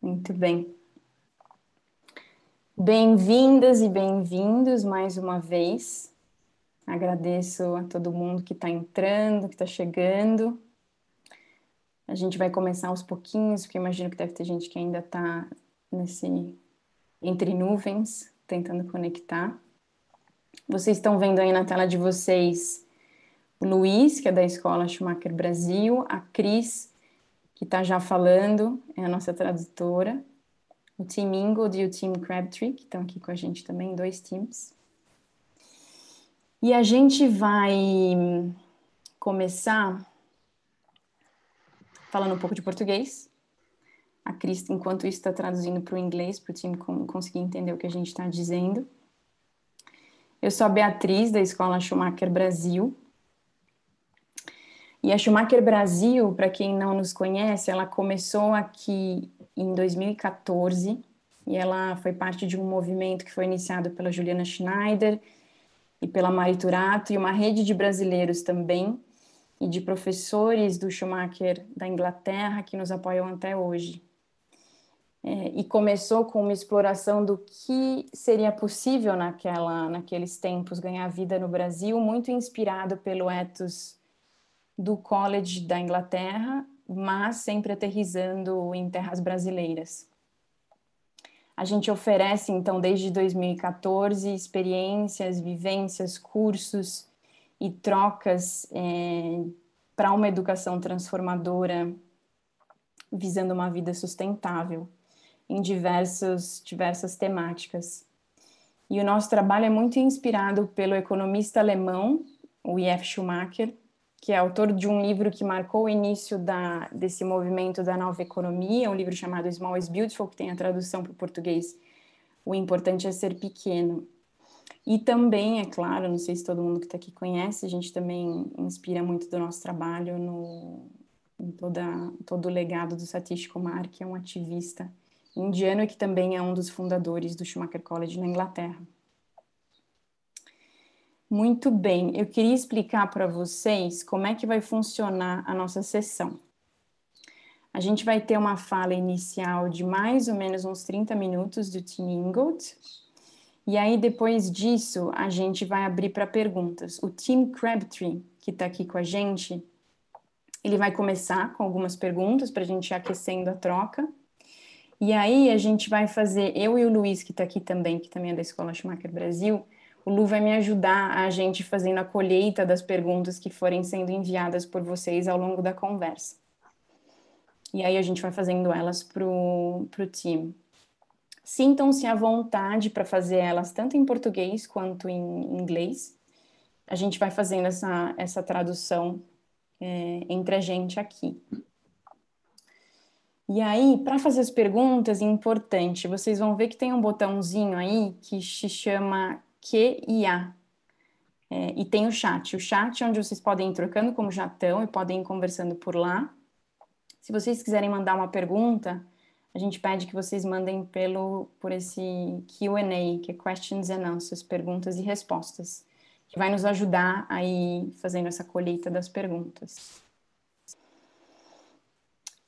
Muito bem. Bem-vindas e bem-vindos mais uma vez. Agradeço a todo mundo que está entrando, que está chegando. A gente vai começar aos pouquinhos, porque imagino que deve ter gente que ainda está nesse entre nuvens, tentando conectar. Vocês estão vendo aí na tela de vocês o Luiz, que é da Escola Schumacher Brasil, a Cris, que está já falando, é a nossa tradutora, o Team Ingold e o Team Crabtree, que estão aqui com a gente também, dois times. E a gente vai começar falando um pouco de português. A Cris, enquanto isso, está traduzindo para o inglês, para o time conseguir entender o que a gente está dizendo. Eu sou a Beatriz, da Escola Schumacher Brasil, e a Schumacher Brasil, para quem não nos conhece, ela começou aqui em 2014 e ela foi parte de um movimento que foi iniciado pela Juliana Schneider e pela Mari Turato e uma rede de brasileiros também e de professores do Schumacher da Inglaterra que nos apoiam até hoje. É, e começou com uma exploração do que seria possível naquela, naqueles tempos ganhar vida no Brasil, muito inspirado pelo ethos do college da Inglaterra, mas sempre aterrizando em terras brasileiras. A gente oferece, então, desde 2014, experiências, vivências, cursos e trocas é, para uma educação transformadora, visando uma vida sustentável em diversos, diversas temáticas. E o nosso trabalho é muito inspirado pelo economista alemão, o I.F. Schumacher, que é autor de um livro que marcou o início da, desse movimento da nova economia, um livro chamado Small is Beautiful, que tem a tradução para o português O Importante é Ser Pequeno. E também, é claro, não sei se todo mundo que está aqui conhece, a gente também inspira muito do nosso trabalho no, em toda, todo o legado do Satish Kumar, que é um ativista indiano e que também é um dos fundadores do Schumacher College na Inglaterra. Muito bem, eu queria explicar para vocês como é que vai funcionar a nossa sessão. A gente vai ter uma fala inicial de mais ou menos uns 30 minutos do Tim Ingold, e aí depois disso a gente vai abrir para perguntas. O Tim Crabtree, que está aqui com a gente, ele vai começar com algumas perguntas para a gente ir aquecendo a troca. E aí a gente vai fazer, eu e o Luiz, que está aqui também, que também é da Escola Schumacher Brasil, o Lu vai me ajudar a gente fazendo a colheita das perguntas que forem sendo enviadas por vocês ao longo da conversa. E aí a gente vai fazendo elas pro, pro time. Sintam-se à vontade para fazer elas tanto em português quanto em inglês. A gente vai fazendo essa, essa tradução é, entre a gente aqui. E aí, para fazer as perguntas, é importante, vocês vão ver que tem um botãozinho aí que se chama Q e. É, e tem o chat. O chat é onde vocês podem ir trocando como já estão e podem ir conversando por lá. Se vocês quiserem mandar uma pergunta, a gente pede que vocês mandem pelo por esse Q&A, que é Questions and Answers, perguntas e respostas, que vai nos ajudar aí fazendo essa colheita das perguntas.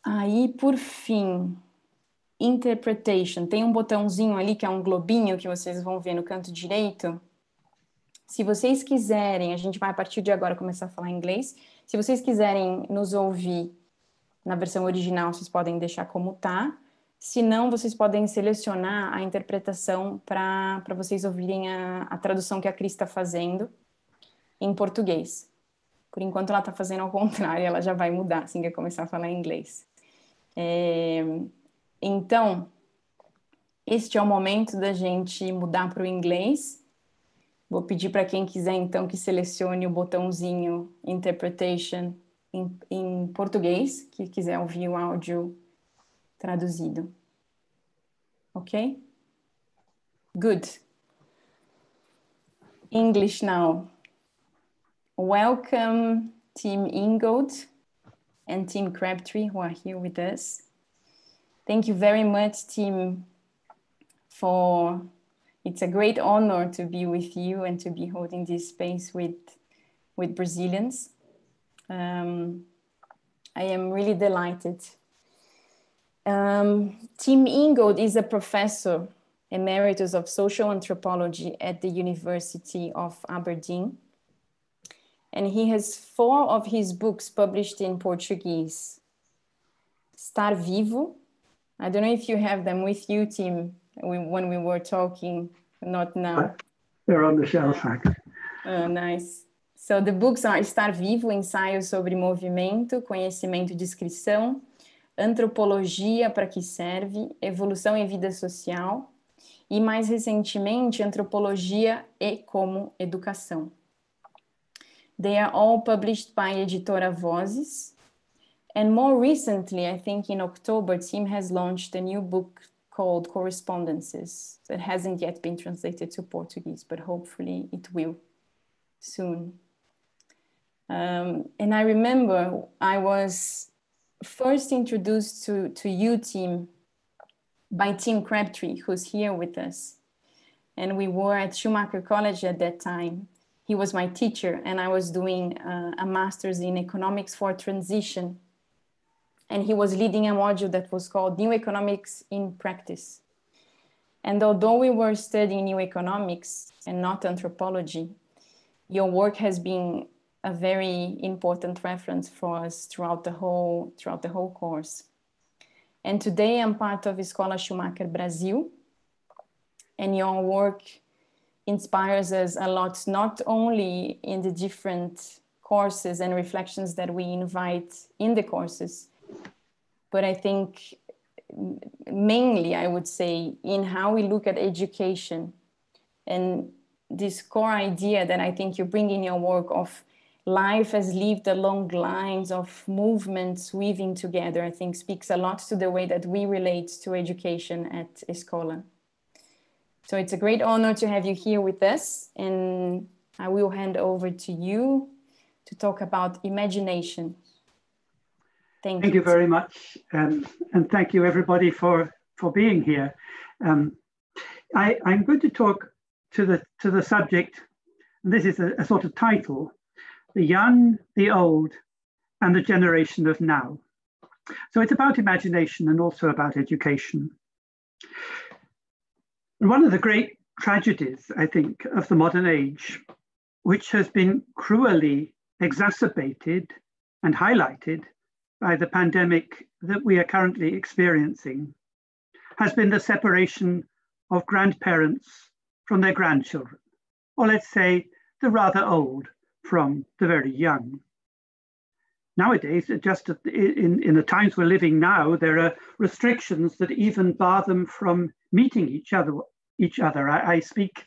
Aí, por fim, Interpretation. Tem um botãozinho ali que é um globinho que vocês vão ver no canto direito. Se vocês quiserem, a gente vai a partir de agora começar a falar inglês. Se vocês quiserem nos ouvir na versão original, vocês podem deixar como tá. Se não, vocês podem selecionar a interpretação para vocês ouvirem a, a tradução que a Cris está fazendo em português. Por enquanto, ela está fazendo ao contrário, ela já vai mudar assim que começar a falar inglês. É, então, este é o momento da gente mudar para o inglês. Vou pedir para quem quiser, então, que selecione o botãozinho Interpretation em, em português, que quiser ouvir o áudio traduzido. Ok? Good. English now. Welcome, Team Ingold and Team Crabtree, who are here with us. Thank you very much, Tim, for it's a great honor to be with you and to be holding this space with with Brazilians. Um, I am really delighted. Um, Tim Ingold is a professor emeritus of social anthropology at the University of Aberdeen. And he has four of his books published in Portuguese. Estar Vivo. I don't know if you have them with you, Tim, when we were talking, not now. They're on the shelf, actually. Oh, nice. So the books are Estar Vivo, Ensaio sobre Movimento, Conhecimento e Descrição, Antropologia, para que serve, Evolução e Vida Social, e mais recentemente, Antropologia e como Educação. They are all published by Editora Vozes. And more recently, I think in October, Tim has launched a new book called Correspondences that hasn't yet been translated to Portuguese, but hopefully it will soon. Um, and I remember I was first introduced to, to you, Tim, by Tim Crabtree, who's here with us. And we were at Schumacher College at that time. He was my teacher, and I was doing uh, a master's in economics for transition. And he was leading a module that was called New Economics in Practice. And although we were studying new economics and not anthropology, your work has been a very important reference for us throughout the whole throughout the whole course. And today I'm part of Escola Schumacher Brasil, and your work inspires us a lot, not only in the different courses and reflections that we invite in the courses, but I think mainly, I would say, in how we look at education and this core idea that I think you bring in your work of life as lived along lines of movements weaving together, I think speaks a lot to the way that we relate to education at Escola. So it's a great honor to have you here with us. And I will hand over to you to talk about imagination. Thank, thank you. you very much. Um, and thank you everybody for, for being here. Um, I, I'm going to talk to the, to the subject, and this is a, a sort of title, the young, the old, and the generation of now. So it's about imagination and also about education. One of the great tragedies, I think, of the modern age, which has been cruelly exacerbated and highlighted by the pandemic that we are currently experiencing, has been the separation of grandparents from their grandchildren, or let's say the rather old from the very young. Nowadays, just in, in the times we're living now, there are restrictions that even bar them from meeting each other. Each other. I, I speak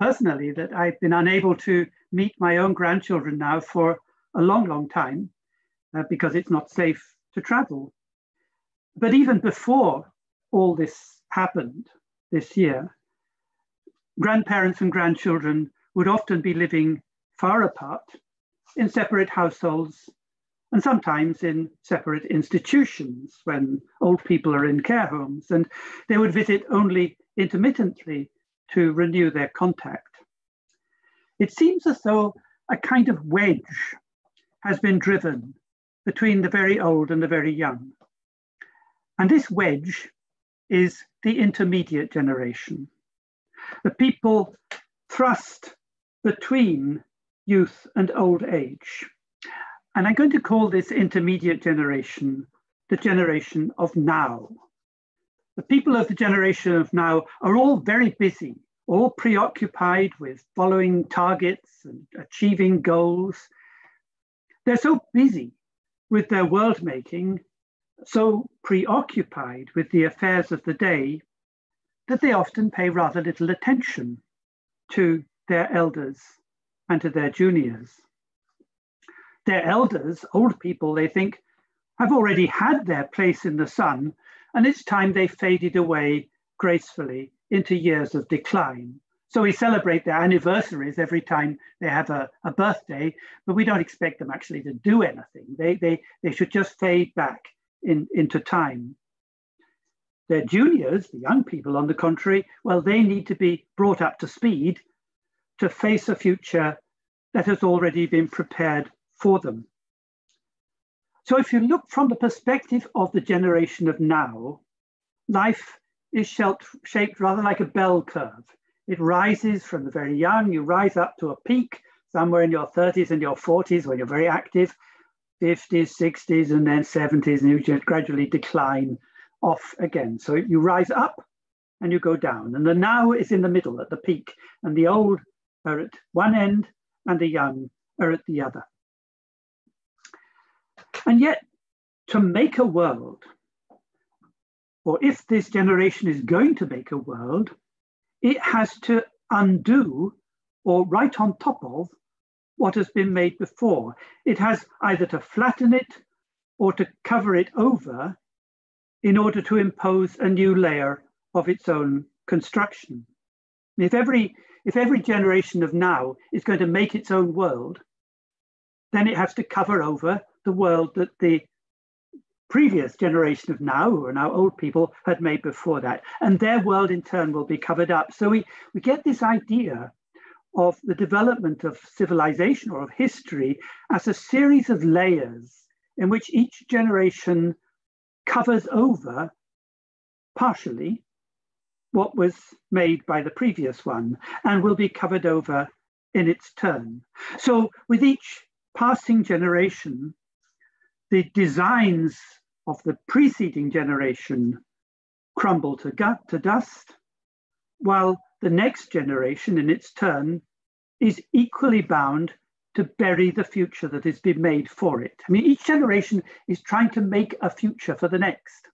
personally that I've been unable to meet my own grandchildren now for a long, long time uh, because it's not safe to travel. But even before all this happened this year, grandparents and grandchildren would often be living far apart in separate households and sometimes in separate institutions when old people are in care homes, and they would visit only intermittently to renew their contact. It seems as though a kind of wedge has been driven between the very old and the very young. And this wedge is the intermediate generation. The people thrust between youth and old age. And I'm going to call this intermediate generation the generation of now. The people of the generation of now are all very busy, all preoccupied with following targets and achieving goals. They're so busy with their world making, so preoccupied with the affairs of the day, that they often pay rather little attention to their elders and to their juniors. Their elders, old people, they think, have already had their place in the sun, and it's time they faded away gracefully into years of decline. So we celebrate their anniversaries every time they have a, a birthday, but we don't expect them actually to do anything. They, they, they should just fade back in, into time. Their juniors, the young people on the contrary, well, they need to be brought up to speed to face a future that has already been prepared for them. So if you look from the perspective of the generation of now, life is shaped rather like a bell curve. It rises from the very young, you rise up to a peak somewhere in your 30s and your 40s when you're very active, 50s, 60s, and then 70s, and you gradually decline off again. So you rise up and you go down. And the now is in the middle at the peak, and the old are at one end and the young are at the other. And yet, to make a world, or if this generation is going to make a world, it has to undo or write on top of what has been made before. It has either to flatten it or to cover it over in order to impose a new layer of its own construction. If every, if every generation of now is going to make its own world, then it has to cover over the world that the previous generation of now, who are now old people, had made before that. And their world in turn will be covered up. So we, we get this idea of the development of civilization or of history as a series of layers in which each generation covers over partially what was made by the previous one and will be covered over in its turn. So with each passing generation, the designs of the preceding generation crumble to, gut, to dust, while the next generation in its turn is equally bound to bury the future that has been made for it. I mean, each generation is trying to make a future for the next.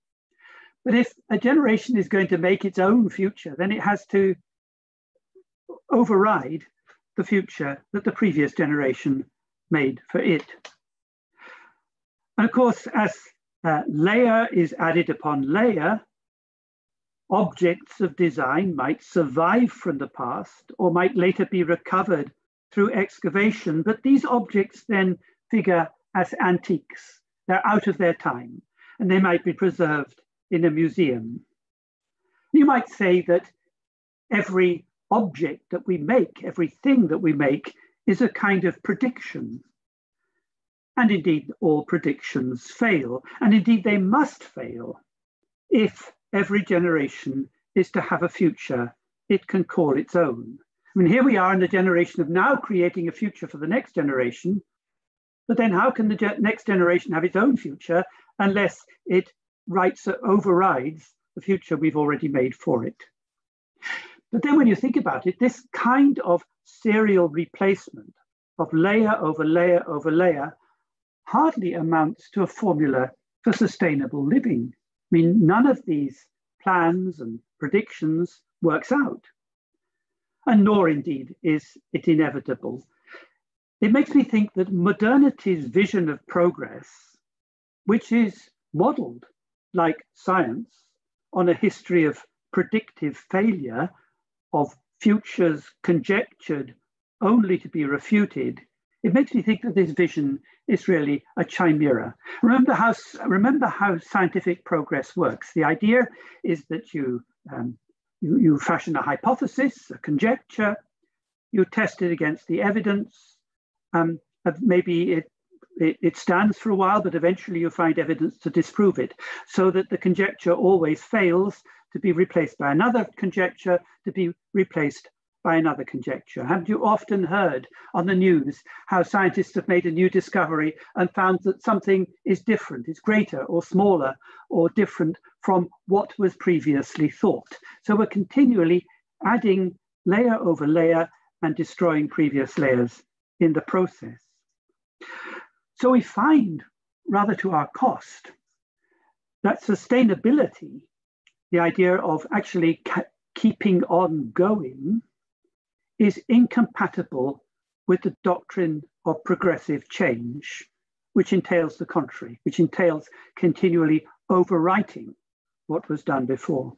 But if a generation is going to make its own future, then it has to override the future that the previous generation made for it. And of course, as uh, layer is added upon layer, objects of design might survive from the past or might later be recovered through excavation, but these objects then figure as antiques. They're out of their time and they might be preserved in a museum. You might say that every object that we make, everything that we make, is a kind of prediction. And indeed, all predictions fail. And indeed, they must fail if every generation is to have a future it can call its own. I mean, here we are in the generation of now creating a future for the next generation. But then, how can the ge next generation have its own future unless it writes overrides the future we've already made for it? But then, when you think about it, this kind of serial replacement of layer over layer over layer hardly amounts to a formula for sustainable living. I mean, none of these plans and predictions works out, and nor indeed is it inevitable. It makes me think that modernity's vision of progress, which is modeled like science on a history of predictive failure, of futures conjectured only to be refuted, it makes me think that this vision is really a chimera. Remember how, remember how scientific progress works. The idea is that you, um, you, you fashion a hypothesis, a conjecture, you test it against the evidence. Um, maybe it, it, it stands for a while, but eventually you find evidence to disprove it, so that the conjecture always fails to be replaced by another conjecture, to be replaced by another conjecture? Haven't you often heard on the news how scientists have made a new discovery and found that something is different, it's greater or smaller or different from what was previously thought? So we're continually adding layer over layer and destroying previous layers in the process. So we find, rather to our cost, that sustainability, the idea of actually keeping on going, is incompatible with the doctrine of progressive change, which entails the contrary, which entails continually overwriting what was done before.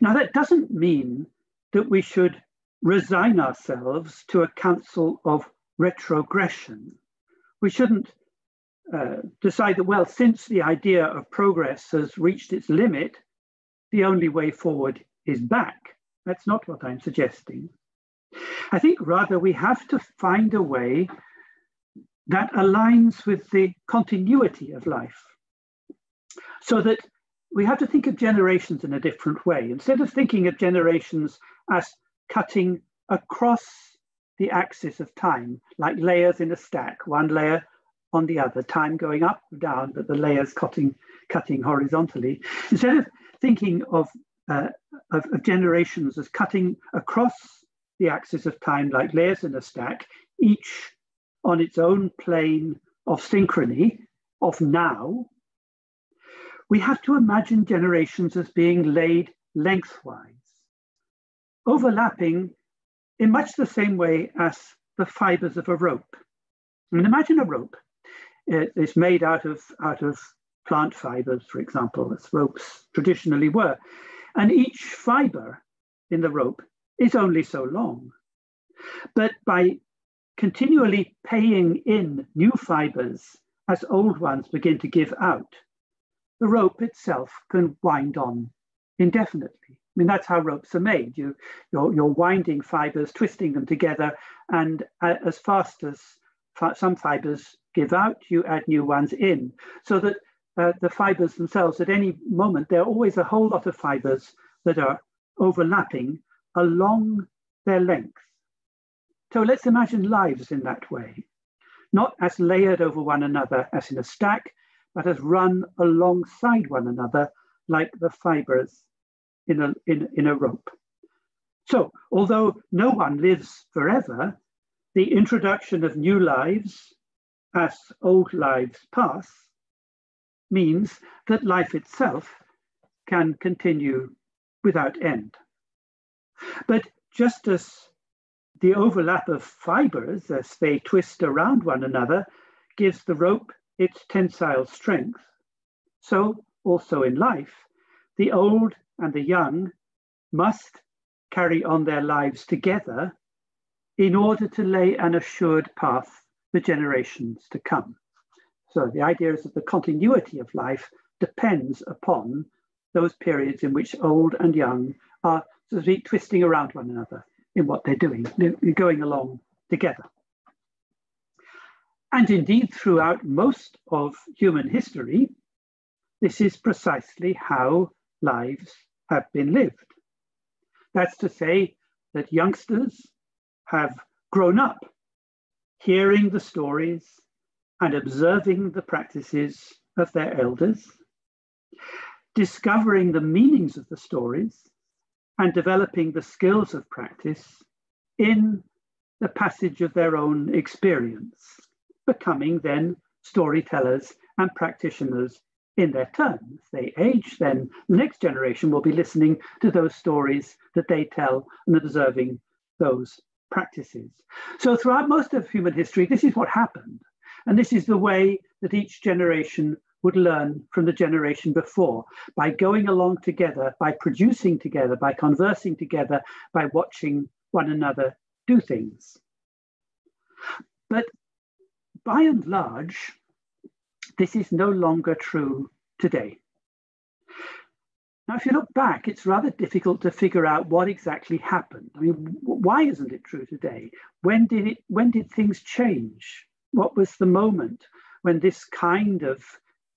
Now, that doesn't mean that we should resign ourselves to a counsel of retrogression. We shouldn't uh, decide that, well, since the idea of progress has reached its limit, the only way forward is back. That's not what I'm suggesting. I think rather we have to find a way that aligns with the continuity of life. So that we have to think of generations in a different way. Instead of thinking of generations as cutting across the axis of time, like layers in a stack, one layer on the other, time going up down, but the layers cutting, cutting horizontally. Instead of thinking of, uh, of, of generations as cutting across the axis of time like layers in a stack, each on its own plane of synchrony, of now, we have to imagine generations as being laid lengthwise, overlapping in much the same way as the fibers of a rope. Mean, imagine a rope. It's made out of, out of plant fibers, for example, as ropes traditionally were. And each fiber in the rope is only so long. But by continually paying in new fibers as old ones begin to give out, the rope itself can wind on indefinitely. I mean, that's how ropes are made. You, you're, you're winding fibers, twisting them together, and uh, as fast as some fibers give out, you add new ones in, so that uh, the fibers themselves, at any moment, there are always a whole lot of fibers that are overlapping along their length. So let's imagine lives in that way, not as layered over one another as in a stack, but as run alongside one another like the fibers in a, in, in a rope. So, although no one lives forever, the introduction of new lives as old lives pass means that life itself can continue without end. But just as the overlap of fibers as they twist around one another gives the rope its tensile strength, so also in life, the old and the young must carry on their lives together in order to lay an assured path for generations to come. So the idea is that the continuity of life depends upon those periods in which old and young are sort of twisting around one another in what they're doing, they're going along together. And indeed, throughout most of human history, this is precisely how lives have been lived. That's to say that youngsters have grown up hearing the stories and observing the practices of their elders, discovering the meanings of the stories, and developing the skills of practice in the passage of their own experience, becoming then storytellers and practitioners in their turn. As they age, then the next generation will be listening to those stories that they tell and observing those practices. So throughout most of human history, this is what happened. And this is the way that each generation would learn from the generation before by going along together, by producing together, by conversing together, by watching one another do things. But by and large, this is no longer true today. Now, if you look back, it's rather difficult to figure out what exactly happened. I mean, why isn't it true today? When did it? When did things change? What was the moment when this kind of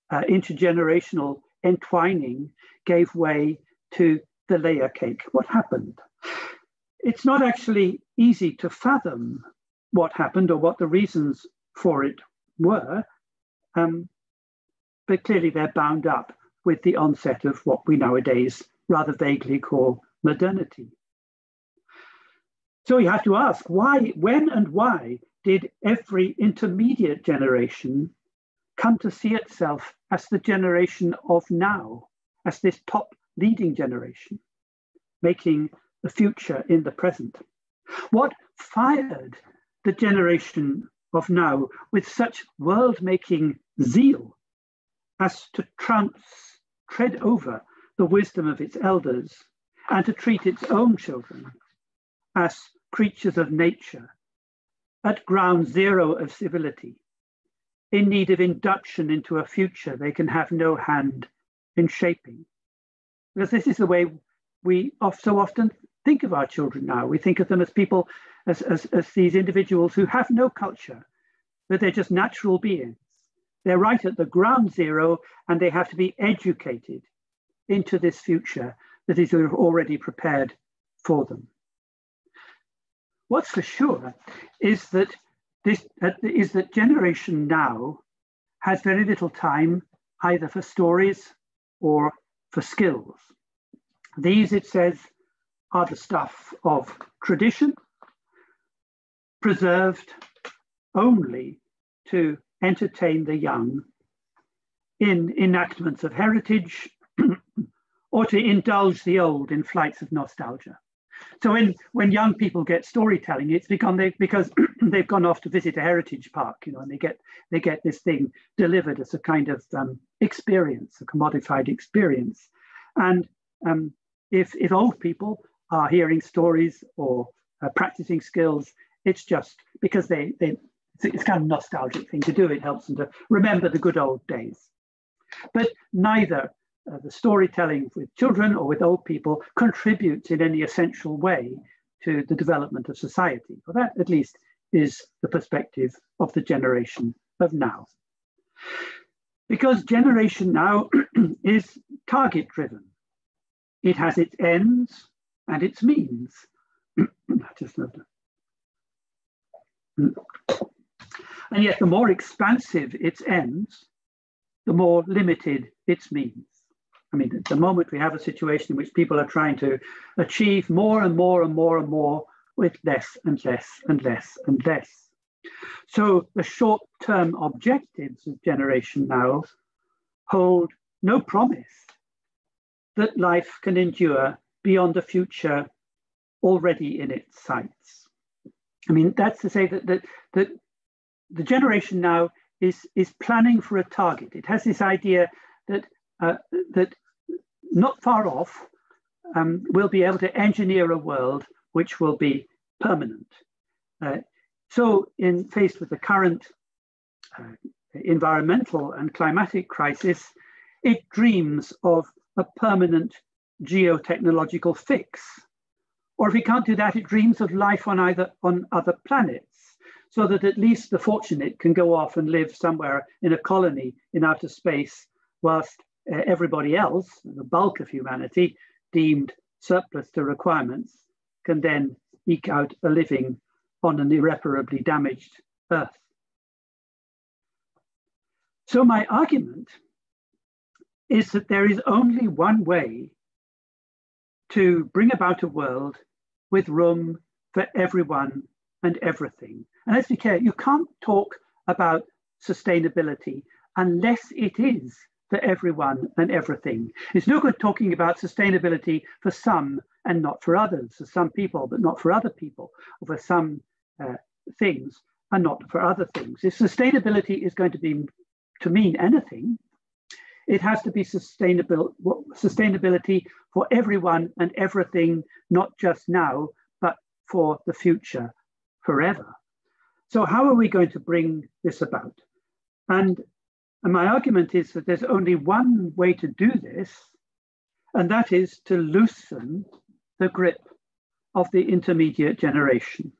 uh, intergenerational entwining gave way to the layer cake? What happened? It's not actually easy to fathom what happened or what the reasons for it were. Um, but clearly they're bound up with the onset of what we nowadays rather vaguely call modernity. So you have to ask why, when, and why did every intermediate generation come to see itself as the generation of now, as this top leading generation, making the future in the present? What fired the generation of now with such world making zeal as to trans- tread over the wisdom of its elders and to treat its own children as creatures of nature at ground zero of civility, in need of induction into a future they can have no hand in shaping. Because this is the way we so often think of our children now. We think of them as people, as, as, as these individuals who have no culture, but they're just natural beings. They're right at the ground zero and they have to be educated into this future that is already prepared for them. What's for sure is that this uh, is that generation now has very little time either for stories or for skills. These, it says, are the stuff of tradition, preserved only to entertain the young in enactments of heritage or to indulge the old in flights of nostalgia. So when, when young people get storytelling, it's become they, because they've gone off to visit a heritage park, you know, and they get they get this thing delivered as a kind of um, experience, a commodified experience. And um, if if old people are hearing stories or uh, practicing skills, it's just because they they it's kind of nostalgic thing to do. It helps them to remember the good old days. But neither uh, the storytelling with children or with old people contributes in any essential way to the development of society. Well, that at least is the perspective of the generation of now. Because generation now is target driven. It has its ends and its means. Just and yet the more expansive its ends, the more limited its means. I mean, at the moment we have a situation in which people are trying to achieve more and more and more and more with less and less and less and less. So the short-term objectives of Generation Now hold no promise that life can endure beyond a future already in its sights. I mean, that's to say that, that, that the generation now is, is planning for a target. It has this idea that uh, that not far off, um, we'll be able to engineer a world which will be permanent. Uh, so in faced with the current uh, environmental and climatic crisis, it dreams of a permanent geotechnological fix. Or if it can't do that, it dreams of life on either on other planets, so that at least the fortunate can go off and live somewhere in a colony in outer space, whilst everybody else, the bulk of humanity, deemed surplus to requirements, can then eke out a living on an irreparably damaged Earth. So my argument is that there is only one way to bring about a world with room for everyone and everything. And let's be clear, you can't talk about sustainability unless it is for everyone and everything. It's no good talking about sustainability for some and not for others, for some people, but not for other people, or for some uh, things and not for other things. If sustainability is going to be to mean anything, it has to be sustainable sustainability for everyone and everything, not just now, but for the future, forever. So how are we going to bring this about? And and my argument is that there's only one way to do this, and that is to loosen the grip of the intermediate generation.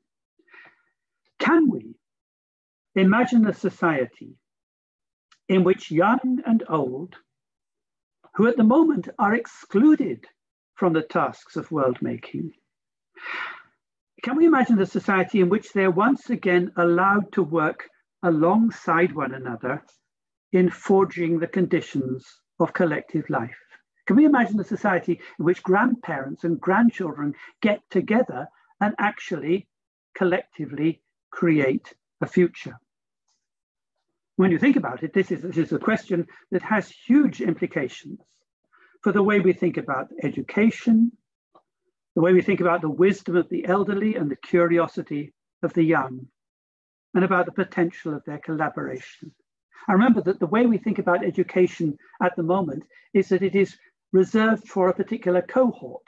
Can we imagine a society in which young and old, who at the moment are excluded from the tasks of world making, can we imagine a society in which they're once again allowed to work alongside one another in forging the conditions of collective life. Can we imagine a society in which grandparents and grandchildren get together and actually collectively create a future? When you think about it, this is, this is a question that has huge implications for the way we think about education, the way we think about the wisdom of the elderly and the curiosity of the young, and about the potential of their collaboration. I remember that the way we think about education at the moment is that it is reserved for a particular cohort,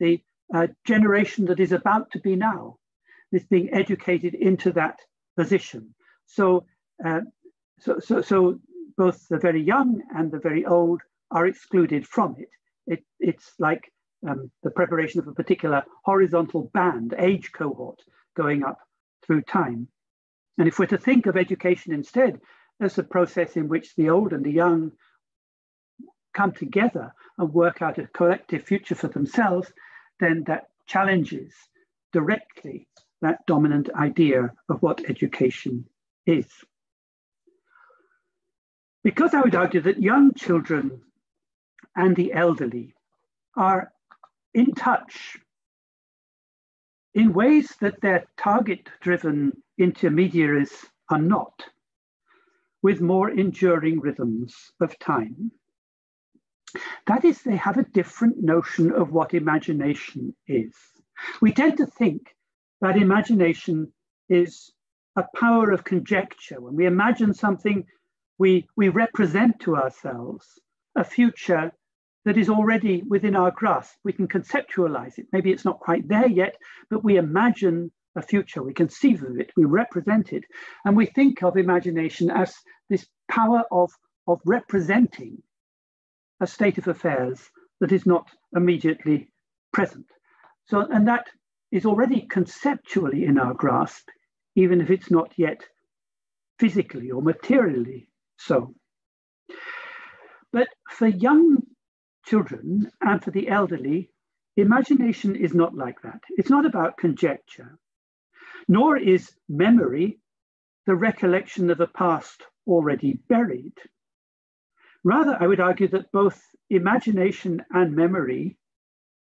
the uh, generation that is about to be now, is being educated into that position. So, uh, so, so, so both the very young and the very old are excluded from it. it it's like um, the preparation of a particular horizontal band, age cohort going up through time. And if we're to think of education instead as a process in which the old and the young come together and work out a collective future for themselves, then that challenges directly that dominant idea of what education is. Because I would argue that young children and the elderly are in touch in ways that their target driven intermediaries are not, with more enduring rhythms of time. That is, they have a different notion of what imagination is. We tend to think that imagination is a power of conjecture. When we imagine something, we, we represent to ourselves a future that is already within our grasp. We can conceptualize it. Maybe it's not quite there yet, but we imagine a future. We conceive of it, we represent it. And we think of imagination as this power of, of representing a state of affairs that is not immediately present. So, and that is already conceptually in our grasp, even if it's not yet physically or materially so. But for young children and for the elderly, imagination is not like that. It's not about conjecture, nor is memory the recollection of a past already buried. Rather, I would argue that both imagination and memory,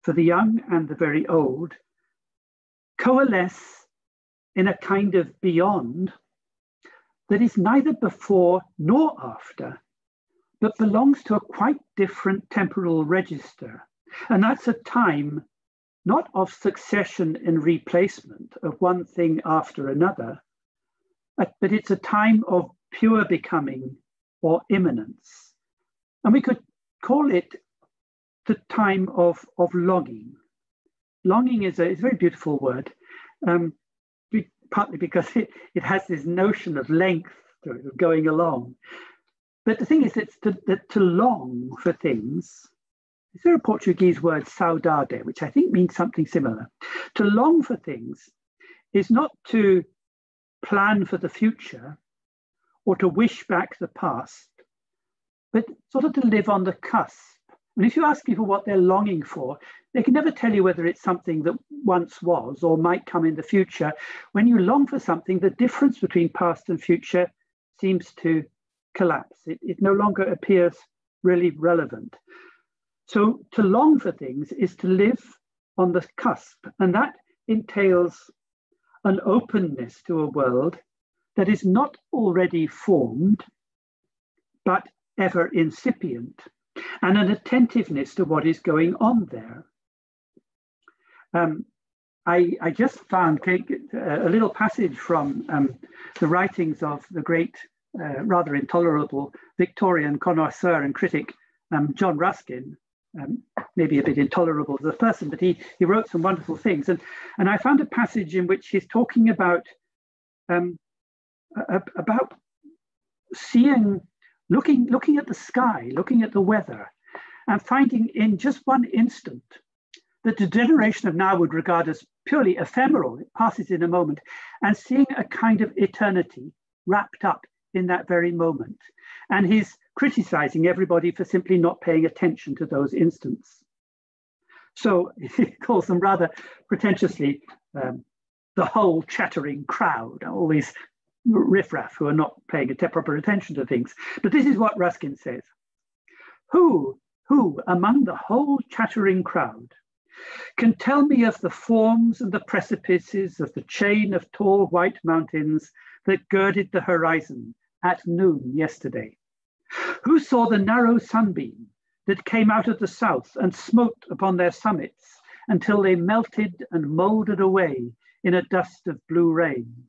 for the young and the very old, coalesce in a kind of beyond that is neither before nor after, but belongs to a quite different temporal register. And that's a time not of succession and replacement of one thing after another, but it's a time of pure becoming or immanence. And we could call it the time of, of longing. Longing is a, is a very beautiful word, um, partly because it, it has this notion of length of going along. But the thing is it's to, to long for things, is there a Portuguese word, saudade, which I think means something similar? To long for things is not to plan for the future or to wish back the past, but sort of to live on the cusp. And if you ask people what they're longing for, they can never tell you whether it's something that once was or might come in the future. When you long for something, the difference between past and future seems to collapse. It, it no longer appears really relevant. So to long for things is to live on the cusp, and that entails an openness to a world that is not already formed, but ever incipient, and an attentiveness to what is going on there. Um, I, I, just found a little passage from um, the writings of the great uh, rather intolerable Victorian connoisseur and critic um, John Ruskin, um, maybe a bit intolerable as a person, but he, he wrote some wonderful things. And, and I found a passage in which he's talking about, um, about seeing, looking, looking at the sky, looking at the weather, and finding in just one instant that the generation of now would regard as purely ephemeral, it passes in a moment, and seeing a kind of eternity wrapped up in that very moment. And he's criticizing everybody for simply not paying attention to those instants. So he calls them rather pretentiously um, the whole chattering crowd, all these riffraff who are not paying a proper attention to things. But this is what Ruskin says. Who, who among the whole chattering crowd can tell me of the forms and the precipices of the chain of tall white mountains that girded the horizon at noon yesterday? Who saw the narrow sunbeam that came out of the south and smote upon their summits until they melted and molded away in a dust of blue rain?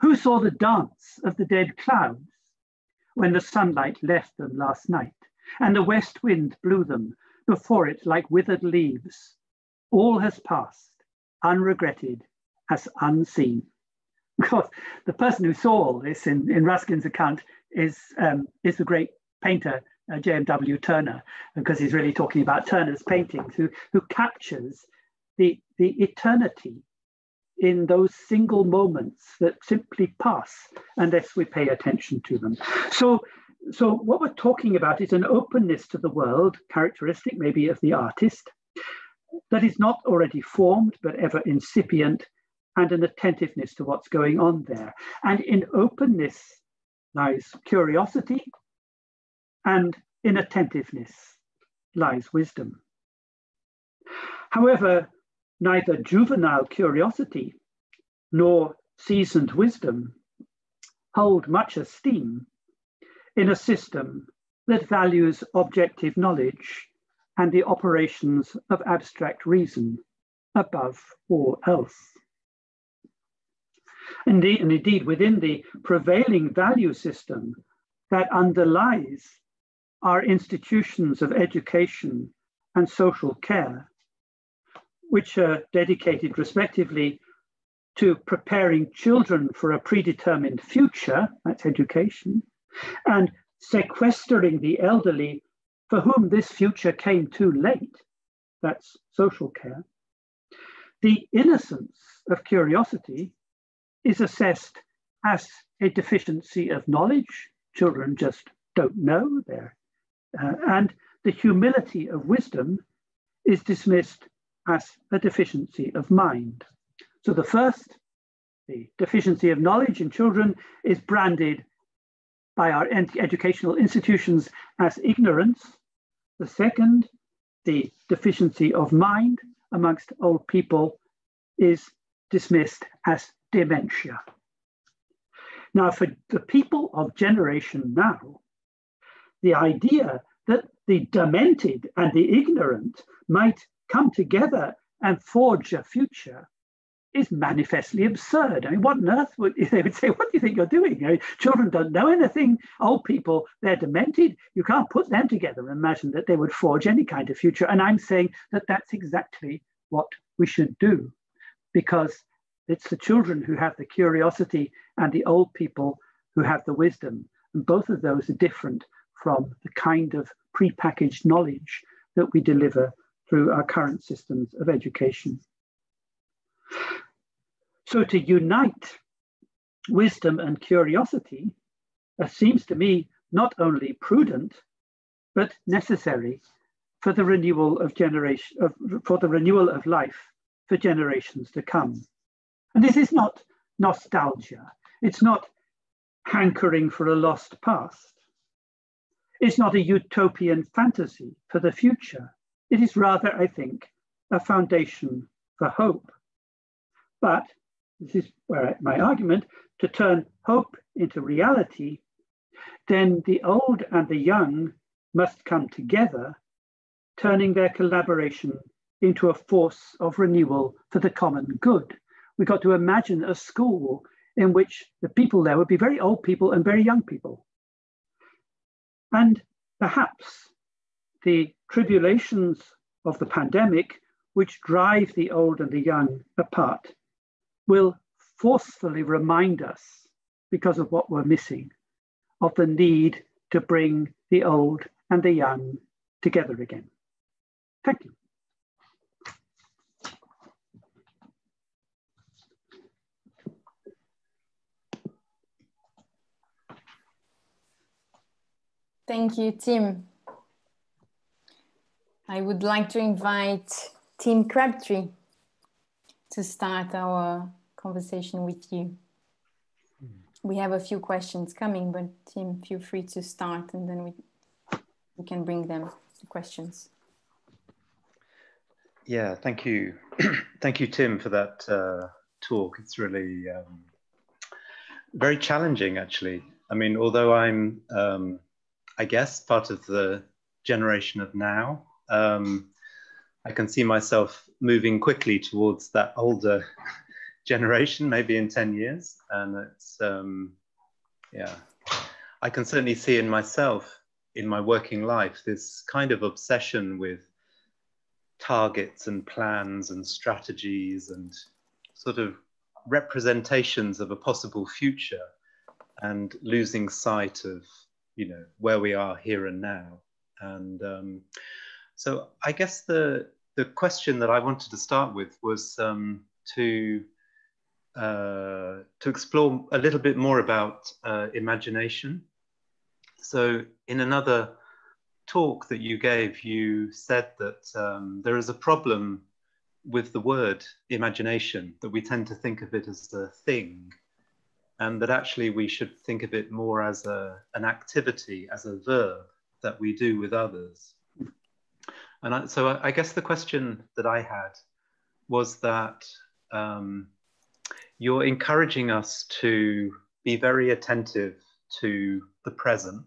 Who saw the dance of the dead clouds when the sunlight left them last night and the west wind blew them before it like withered leaves? All has passed, unregretted, as unseen. Of course, the person who saw all this in, in Ruskin's account is, um, is the great painter uh, J.M.W. Turner, because he's really talking about Turner's paintings, who, who captures the, the eternity in those single moments that simply pass unless we pay attention to them. So, so what we're talking about is an openness to the world, characteristic maybe of the artist, that is not already formed but ever incipient, and an attentiveness to what's going on there. And in openness lies curiosity, and in attentiveness lies wisdom. However, neither juvenile curiosity nor seasoned wisdom hold much esteem in a system that values objective knowledge and the operations of abstract reason above all else. Indeed, and indeed, within the prevailing value system that underlies our institutions of education and social care, which are dedicated respectively to preparing children for a predetermined future, that's education, and sequestering the elderly for whom this future came too late, that's social care. The innocence of curiosity is assessed as a deficiency of knowledge. Children just don't know there. Uh, and the humility of wisdom is dismissed as a deficiency of mind. So the first, the deficiency of knowledge in children, is branded by our educational institutions as ignorance. The second, the deficiency of mind amongst old people, is dismissed as dementia. Now, for the people of generation now, the idea that the demented and the ignorant might come together and forge a future is manifestly absurd. I mean, what on earth would they would say? What do you think you're doing? You know, children don't know anything. Old people, they're demented. You can't put them together and imagine that they would forge any kind of future. And I'm saying that that's exactly what we should do, because it's the children who have the curiosity and the old people who have the wisdom. And both of those are different from the kind of prepackaged knowledge that we deliver through our current systems of education. So to unite wisdom and curiosity uh, seems to me not only prudent, but necessary for the renewal of generation of, for the renewal of life for generations to come. And this is not nostalgia. It's not hankering for a lost past. It's not a utopian fantasy for the future. It is rather, I think, a foundation for hope. But this is where my argument to turn hope into reality, then the old and the young must come together, turning their collaboration into a force of renewal for the common good. We got to imagine a school in which the people there would be very old people and very young people. And perhaps the tribulations of the pandemic, which drive the old and the young apart, will forcefully remind us, because of what we're missing, of the need to bring the old and the young together again. Thank you. Thank you, Tim. I would like to invite Tim Crabtree to start our conversation with you. We have a few questions coming, but Tim, feel free to start and then we, we can bring them, the questions. Yeah, thank you. thank you, Tim, for that uh, talk. It's really um, very challenging, actually. I mean, although I'm um, I guess, part of the generation of now. Um, I can see myself moving quickly towards that older generation, maybe in 10 years. And it's, um, yeah, I can certainly see in myself, in my working life, this kind of obsession with targets and plans and strategies and sort of representations of a possible future and losing sight of you know where we are here and now and um, so i guess the the question that i wanted to start with was um, to uh, to explore a little bit more about uh, imagination. So, in another talk that you gave, you said that um, there is a problem with the word imagination, that we tend to think of it as a thing, and that actually we should think of it more as a, an activity, as a verb that we do with others. And I, so I, guess the question that I had was that um, you're encouraging us to be very attentive to the present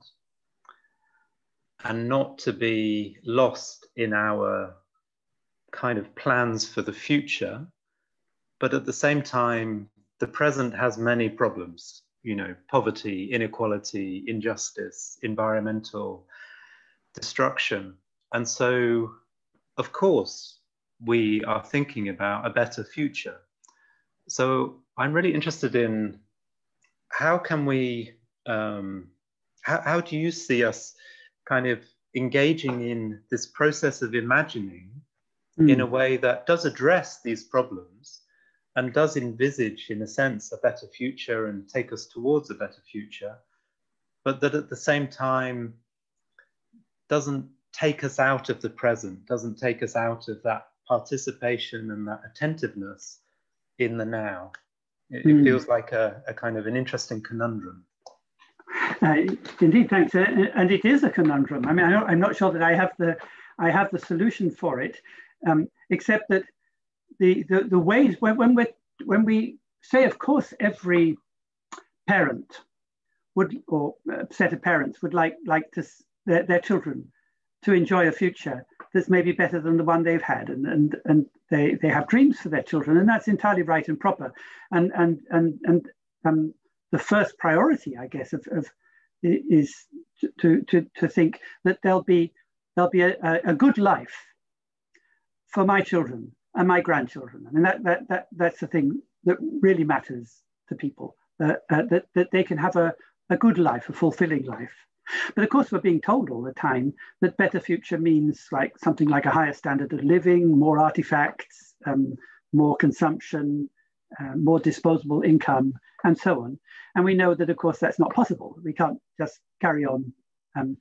and not to be lost in our kind of plans for the future. But at the same time, the present has many problems, you know, poverty, inequality, injustice, environmental destruction. And so, of course, we are thinking about a better future. So I'm really interested in how can we, um, how, how do you see us kind of engaging in this process of imagining mm. in a way that does address these problems and does envisage, in a sense, a better future and take us towards a better future, but that at the same time doesn't take us out of the present, doesn't take us out of that participation and that attentiveness in the now. It, mm. it hmm. feels like a, a, kind of an interesting conundrum. Uh, indeed, thanks. Uh, and it is a conundrum. I mean, I am not sure that I have the I have the solution for it, um, except that the, the, the ways when, when, we when we say, of course, every parent would, or set of parents would like, like to, their, their children to enjoy a future that's maybe better than the one they've had and, and, and they, they have dreams for their children and that's entirely right and proper. And, and, and, and um, the first priority I guess of, of is to, to, to think that there'll be, there'll be a, a good life for my children and my grandchildren. I mean, that, that, that, that's the thing that really matters to people, uh, uh, that, that they can have a, a good life, a fulfilling life. But of course, we're being told all the time that better future means like something like a higher standard of living, more artifacts, um, more consumption, uh, more disposable income, and so on. And we know that, of course, that's not possible. We can't just carry on um,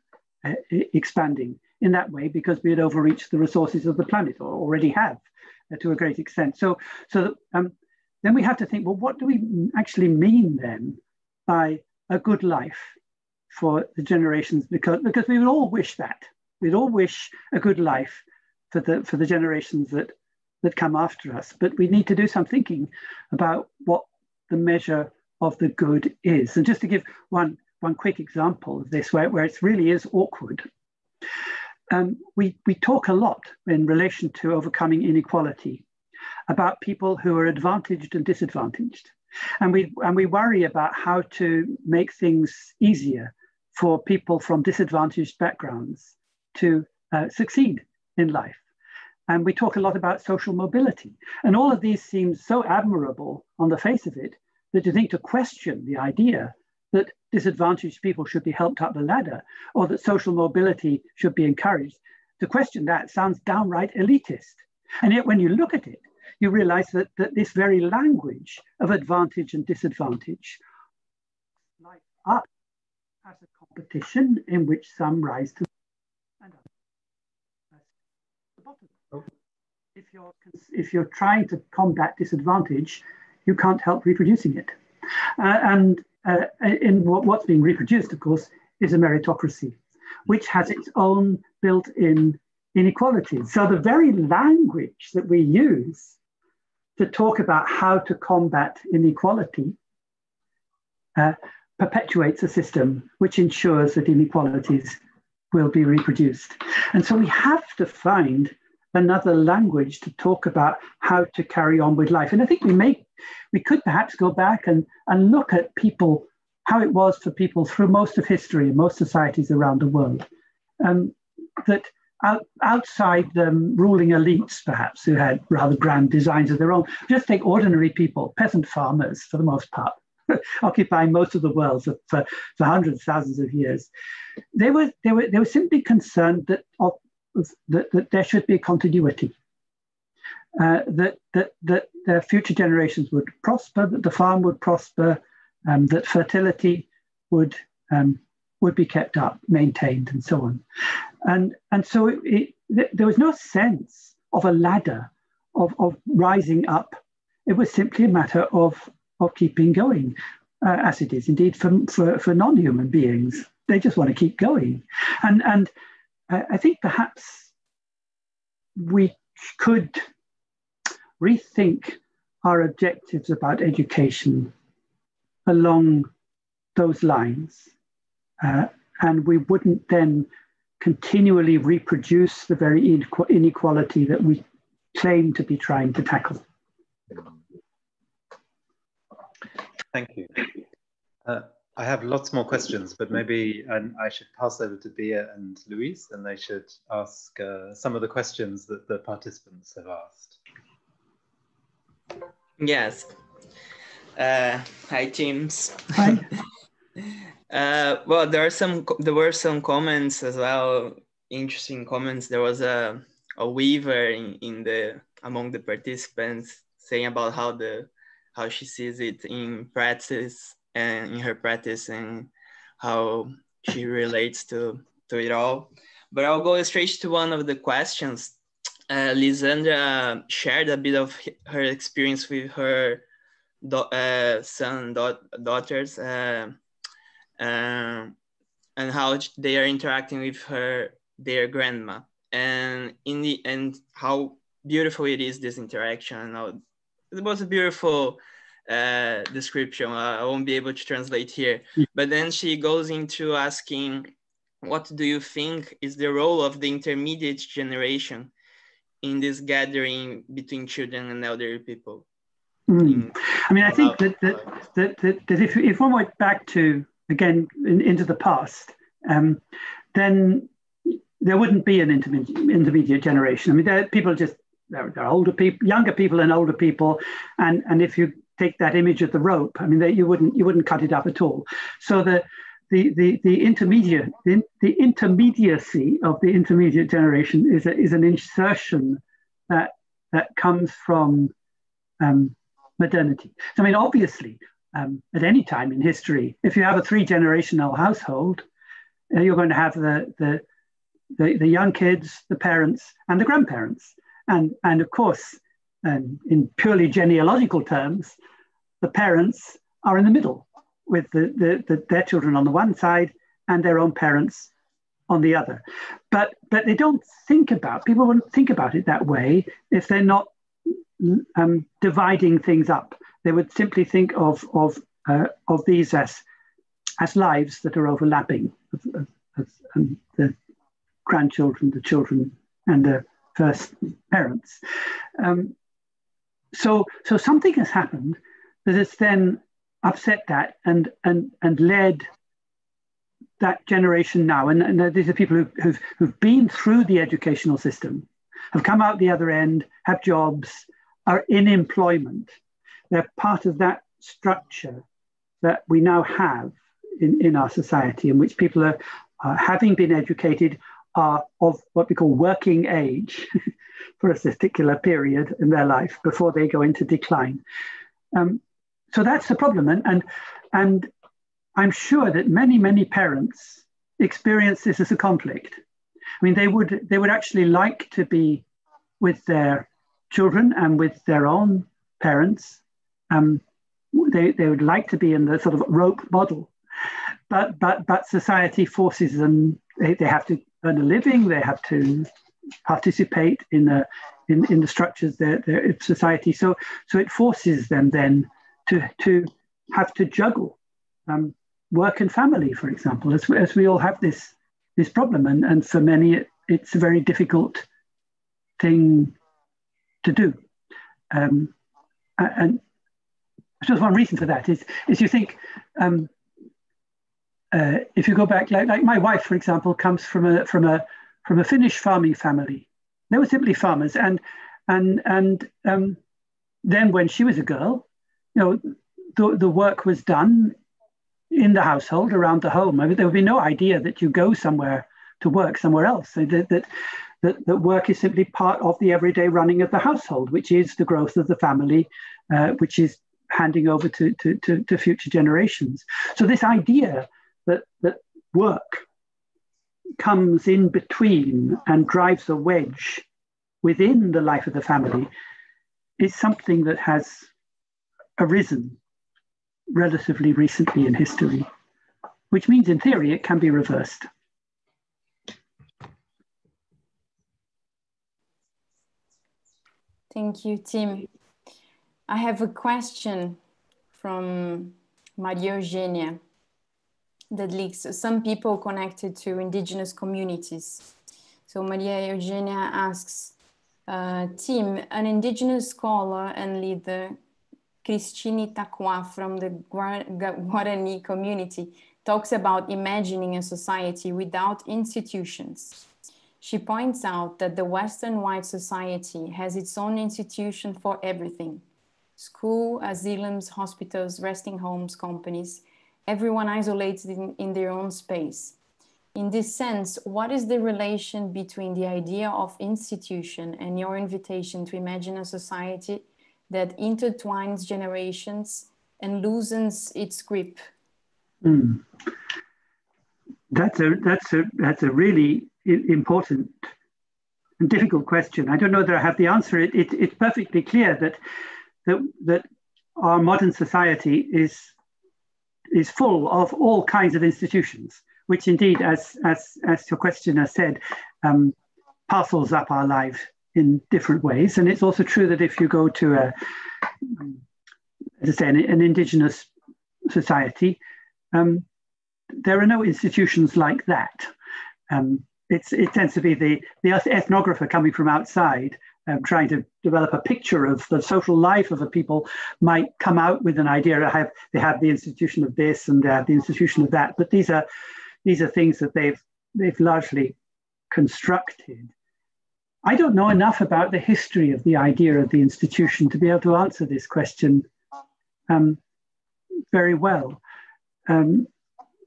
expanding in that way because we had overreached the resources of the planet or already have to a great extent. So, so um, then we have to think, well, what do we actually mean then by a good life for the generations? Because, because we would all wish that. We'd all wish a good life for the, for the generations that, that come after us. But we need to do some thinking about what the measure of the good is. And just to give one, one quick example of this, where, where it really is awkward um, we, we talk a lot in relation to overcoming inequality about people who are advantaged and disadvantaged. And we, and we worry about how to make things easier for people from disadvantaged backgrounds to uh, succeed in life. And we talk a lot about social mobility. And all of these seem so admirable on the face of it that you think to question the idea that disadvantaged people should be helped up the ladder or that social mobility should be encouraged. To question that sounds downright elitist. And yet, when you look at it, you realize that, that this very language of advantage and disadvantage like up as a competition in which some rise to and the bottom. Oh. If you're if you're trying to combat disadvantage, you can't help reproducing it. Uh, and uh, in what, what's being reproduced, of course, is a meritocracy, which has its own built in inequalities. So the very language that we use to talk about how to combat inequality uh, perpetuates a system which ensures that inequalities will be reproduced. And so we have to find another language to talk about how to carry on with life. And I think we may, we could perhaps go back and, and look at people, how it was for people through most of history most societies around the world. Um, that out, outside the um, ruling elites, perhaps, who had rather grand designs of their own, just take ordinary people, peasant farmers for the most part, occupying most of the world for, for, for hundreds, thousands of years. They were, they were, they were simply concerned that that, that there should be continuity. Uh, that, that, that their future generations would prosper, that the farm would prosper, um, that fertility would, um, would be kept up, maintained, and so on. And, and so it, it, there was no sense of a ladder of, of rising up. It was simply a matter of, of keeping going, uh, as it is indeed for, for, for non human beings. They just want to keep going. And, and I think perhaps we could rethink our objectives about education along those lines. Uh, and we wouldn't then continually reproduce the very inequality that we claim to be trying to tackle. Thank you. Uh, I have lots more questions, but maybe I should pass over to Bia and Luis, and they should ask uh, some of the questions that the participants have asked. Yes. Uh, hi, teams. Hi. uh, well, there are some. There were some comments as well. Interesting comments. There was a a weaver in, in the among the participants saying about how the how she sees it in practice and in her practice and how she relates to, to it all. But I'll go straight to one of the questions. Uh, Lisandra shared a bit of her experience with her uh, son, do- daughters, uh, uh, and how they are interacting with her, their grandma, and in the end how beautiful it is this interaction. It was a beautiful uh, description. I won't be able to translate here. But then she goes into asking, what do you think is the role of the intermediate generation in this gathering between children and elderly people? Mm. I mean, I think that that, that, that, that if, if one went back to, again, in, into the past, um, then there wouldn't be an intermediate, intermediate generation. I mean, there, people just, there, there are older people, younger people and older people. And, and if you take that image of the rope. I mean, they, you wouldn't you wouldn't cut it up at all. So the the the, the intermediate the, the intermediacy of the intermediate generation is a, is an insertion that that comes from um, modernity. So, I mean, obviously, um, at any time in history, if you have a three generational household, uh, you're going to have the, the the the young kids, the parents, and the grandparents, and and of course and in purely genealogical terms, the parents are in the middle with the, the, the, their children on the one side and their own parents on the other. But, but they don't think about, people wouldn't think about it that way if they're not um, dividing things up. They would simply think of, of, uh, of these as, as lives that are overlapping, of, um, the grandchildren, the children, and the first parents. Um, so so something has happened that has then upset that and and and led that generation now and, and these are people who, who've, who've been through the educational system have come out the other end have jobs are in employment they're part of that structure that we now have in, in our society in which people are uh, having been educated are of what we call working age for a particular period in their life before they go into decline. Um, so that's the problem. And, and, and I'm sure that many, many parents experience this as a conflict. I mean, they would, they would actually like to be with their children and with their own parents. Um, they, they would like to be in the sort of rope model, but, but, but society forces them, they, they have to earn a living, they have to participate in the in, in the structures of society. So so it forces them then to to have to juggle um, work and family, for example, as, as we all have this this problem, and and for many it, it's a very difficult thing to do. Um, and suppose one reason for that is is you think. Um, uh, if you go back, like, like my wife, for example, comes from a from a from a Finnish farming family. They were simply farmers, and and and um, then when she was a girl, you know, the, the work was done in the household around the home. I mean, there would be no idea that you go somewhere to work somewhere else. that, that that, that work is simply part of the everyday running of the household, which is the growth of the family, uh, which is handing over to, to, to, to future generations. So this idea that, that work comes in between and drives a wedge within the life of the family is something that has arisen relatively recently in history, which means in theory it can be reversed. Thank you, Tim. I have a question from Maria Eugenia that links some people connected to indigenous communities. So Maria Eugenia asks, uh, Tim, an indigenous scholar and leader, Cristine Takuá from the Guarani community, talks about imagining a society without institutions. She points out that the Western white society has its own institution for everything school, asylums, hospitals, resting homes, companies, everyone isolated in, in their own space. In this sense, what is the relation between the idea of institution and your invitation to imagine a society that intertwines generations and loosens its grip? Mm. That's a that's a that's a really important and difficult question. I don't know that I have the answer. It, it, it's perfectly clear that that that our modern society is is full of all kinds of institutions, which indeed, as as as your questioner said, um, parcels up our lives in different ways. And it's also true that if you go to a, as I say, an, an indigenous society, um, there are no institutions like that. Um, it tends to be the, the ethnographer coming from outside um, trying to develop a picture of the social life of a people might come out with an idea of have they have the institution of this and have the institution of that but these are these are things that they've they've largely constructed i don't know enough about the history of the idea of the institution to be able to answer this question um, very well um,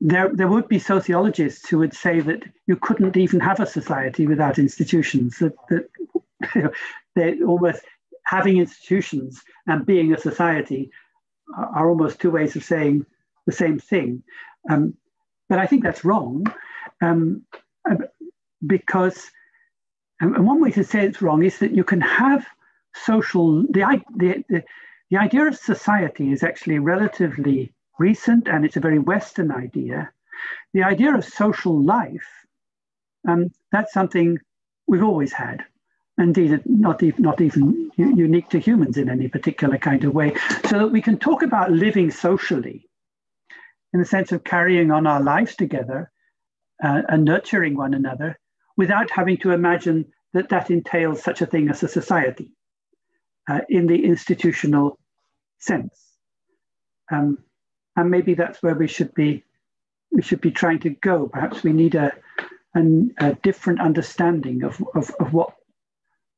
there, there would be sociologists who would say that you couldn't even have a society without institutions, that, that they're almost having institutions and being a society are almost two ways of saying the same thing. Um, but I think that's wrong um, because, and one way to say it's wrong is that you can have social, the, the, the, the idea of society is actually relatively recent and it's a very Western idea. The idea of social life, um, that's something we've always had indeed not even, not even unique to humans in any particular kind of way, so that we can talk about living socially in the sense of carrying on our lives together uh, and nurturing one another without having to imagine that that entails such a thing as a society uh, in the institutional sense. Um, and maybe that's where we should be we should be trying to go. Perhaps we need a, a, a different understanding of, of, of what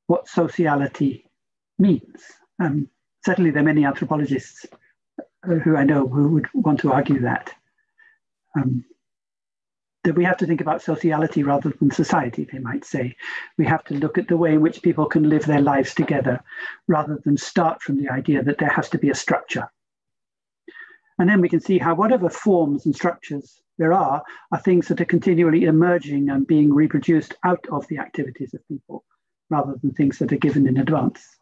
what sociality means. Um, certainly, there are many anthropologists uh, who I know who would want to argue that. Um, that we have to think about sociality rather than society, they might say. We have to look at the way in which people can live their lives together rather than start from the idea that there has to be a structure. And then we can see how whatever forms and structures there are, are things that are continually emerging and being reproduced out of the activities of people rather than things that are given in advance.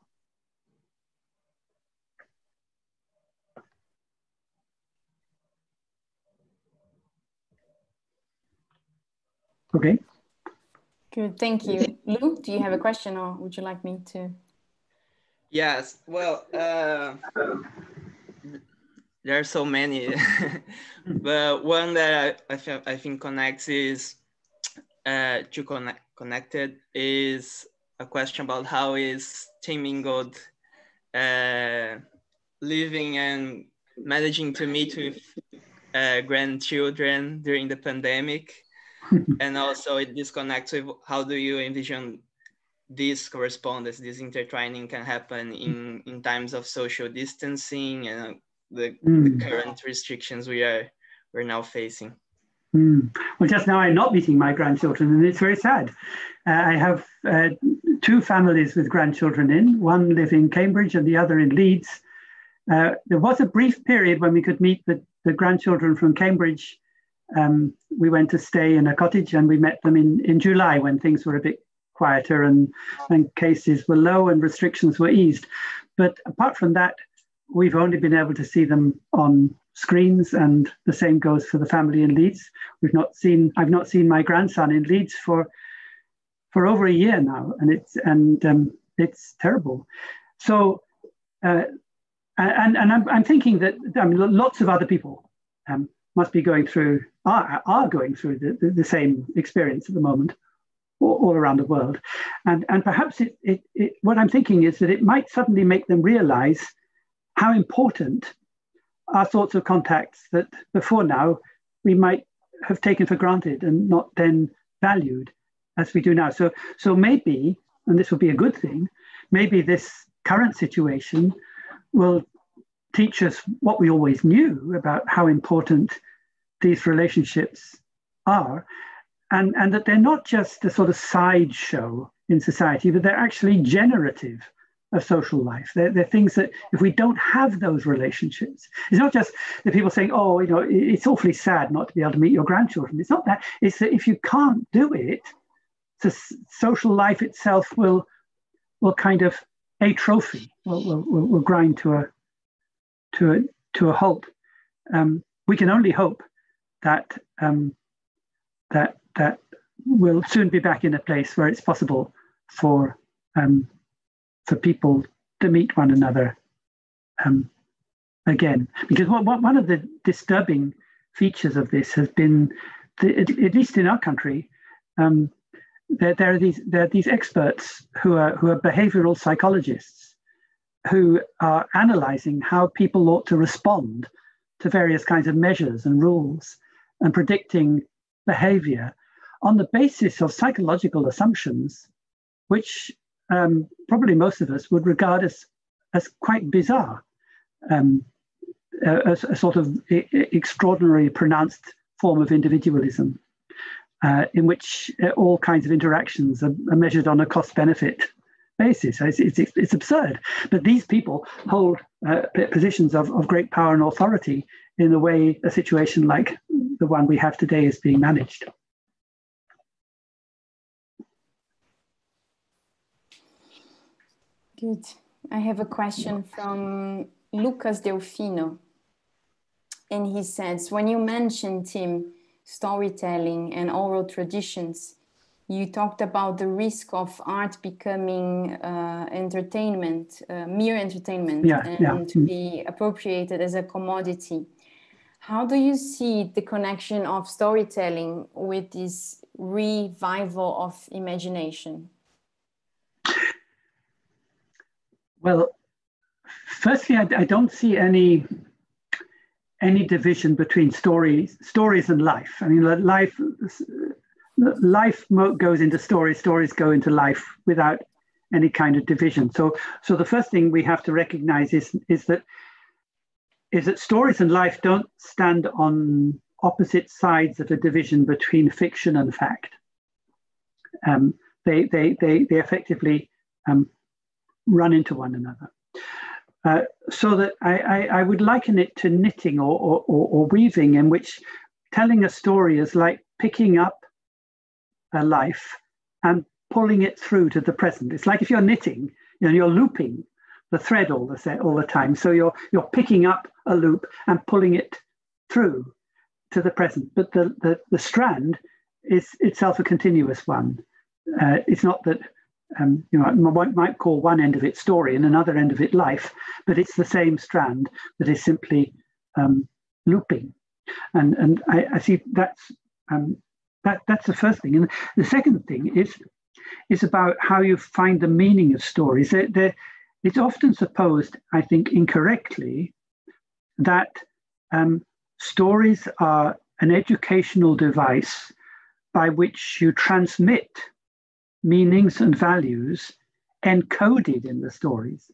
Okay. Good, thank you. Lou, do you have a question or would you like me to? Yes, well, uh, there are so many, but one that I, I, I think connects is uh, to connect connected is a question about how is Tim Ingold uh, living and managing to meet with uh, grandchildren during the pandemic. and also it disconnects with how do you envision this correspondence, this intertwining can happen in, in times of social distancing and the, mm. the current restrictions we are we're now facing. Mm. Well, just now I'm not meeting my grandchildren, and it's very sad. Uh, I have uh, two families with grandchildren in, one live in Cambridge and the other in Leeds. Uh, there was a brief period when we could meet the, the grandchildren from Cambridge. Um, we went to stay in a cottage and we met them in, in July when things were a bit quieter and, and cases were low and restrictions were eased. But apart from that, we've only been able to see them on screens, and the same goes for the family in Leeds. We've not seen I've not seen my grandson in Leeds for for over a year now, and it's and um, it's terrible. So, uh, and and I'm, I'm thinking that I mean lots of other people um, must be going through are, are going through the, the, the same experience at the moment all, all, around the world, and and perhaps it, it, it what I'm thinking is that it might suddenly make them realize how important are sorts of contacts that before now we might have taken for granted and not then valued as we do now. So, so maybe, and this will be a good thing, maybe this current situation will teach us what we always knew about how important these relationships are, and, and that they're not just a sort of sideshow in society, but they're actually generative of social life. They're, they're, things that if we don't have those relationships, it's not just the people saying, oh, you know, it's awfully sad not to be able to meet your grandchildren. It's not that. It's that if you can't do it, the social life itself will will kind of atrophy, will, will, will, grind to a to a to a halt. Um, we can only hope that um, that that we'll soon be back in a place where it's possible for um, for people to meet one another um, again. Because what, what, one of the disturbing features of this has been, the, at, at, least in our country, um, there, there, are these, there are these experts who are, who are behavioral psychologists who are analyzing how people ought to respond to various kinds of measures and rules and predicting behavior on the basis of psychological assumptions, which um, probably most of us would regard as, as quite bizarre, um, a, a, sort of extraordinary pronounced form of individualism uh, in which uh, all kinds of interactions are, are measured on a cost benefit basis. It's, it's, it's, absurd. But these people hold uh, positions of, of great power and authority in the way a situation like the one we have today is being managed. Good. I have a question from Lucas Delfino. And he says, when you mentioned, Tim, storytelling and oral traditions, you talked about the risk of art becoming uh, entertainment, uh, mere entertainment, yeah, and yeah. to be appropriated as a commodity. How do you see the connection of storytelling with this revival of imagination? Well, firstly, I, I, don't see any any division between stories stories and life. I mean, life life goes into stories, stories go into life without any kind of division. So, so the first thing we have to recognize is is that is that stories and life don't stand on opposite sides of a division between fiction and fact. Um, they, they, they, they effectively um, run into one another. Uh, so that I, I, I, would liken it to knitting or, or, or, weaving, in which telling a story is like picking up a life and pulling it through to the present. It's like if you're knitting, you know, you're looping the thread all the all the time. So you're you're picking up a loop and pulling it through to the present. But the the, the strand is itself a continuous one. Uh, it's not that um, you know, one might call one end of it story and another end of it life, but it's the same strand that is simply um, looping. And, and I, I see that's, um, that, that's the first thing. And the second thing is, is about how you find the meaning of stories. They're, they're, it's often supposed, I think incorrectly, that um, stories are an educational device by which you transmit meanings and values encoded in the stories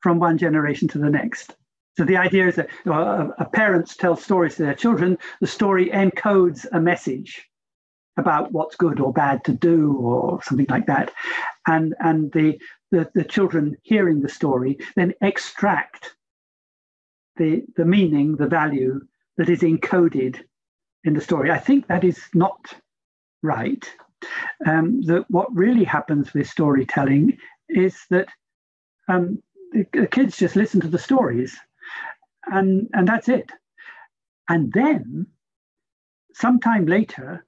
from one generation to the next. So the idea is that a, a parents tell stories to their children. The story encodes a message about what's good or bad to do or something like that. And, and the, the, the children hearing the story then extract the, the meaning, the value that is encoded in the story. I think that is not right. Um, that what really happens with storytelling is that um, the, the kids just listen to the stories and, and that's it. And then sometime later,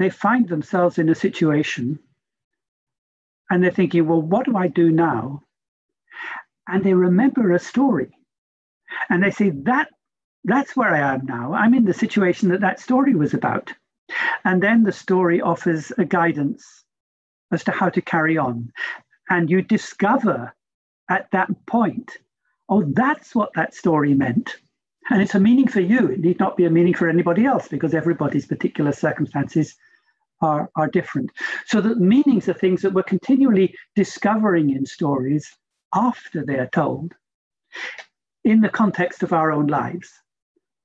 they find themselves in a situation and they're thinking, well, what do I do now? And they remember a story. And they say, that, that's where I am now. I'm in the situation that that story was about. And then the story offers a guidance as to how to carry on. And you discover at that point, oh, that's what that story meant. And it's a meaning for you. It need not be a meaning for anybody else because everybody's particular circumstances are, are different. So the meanings are things that we're continually discovering in stories after they're told in the context of our own lives.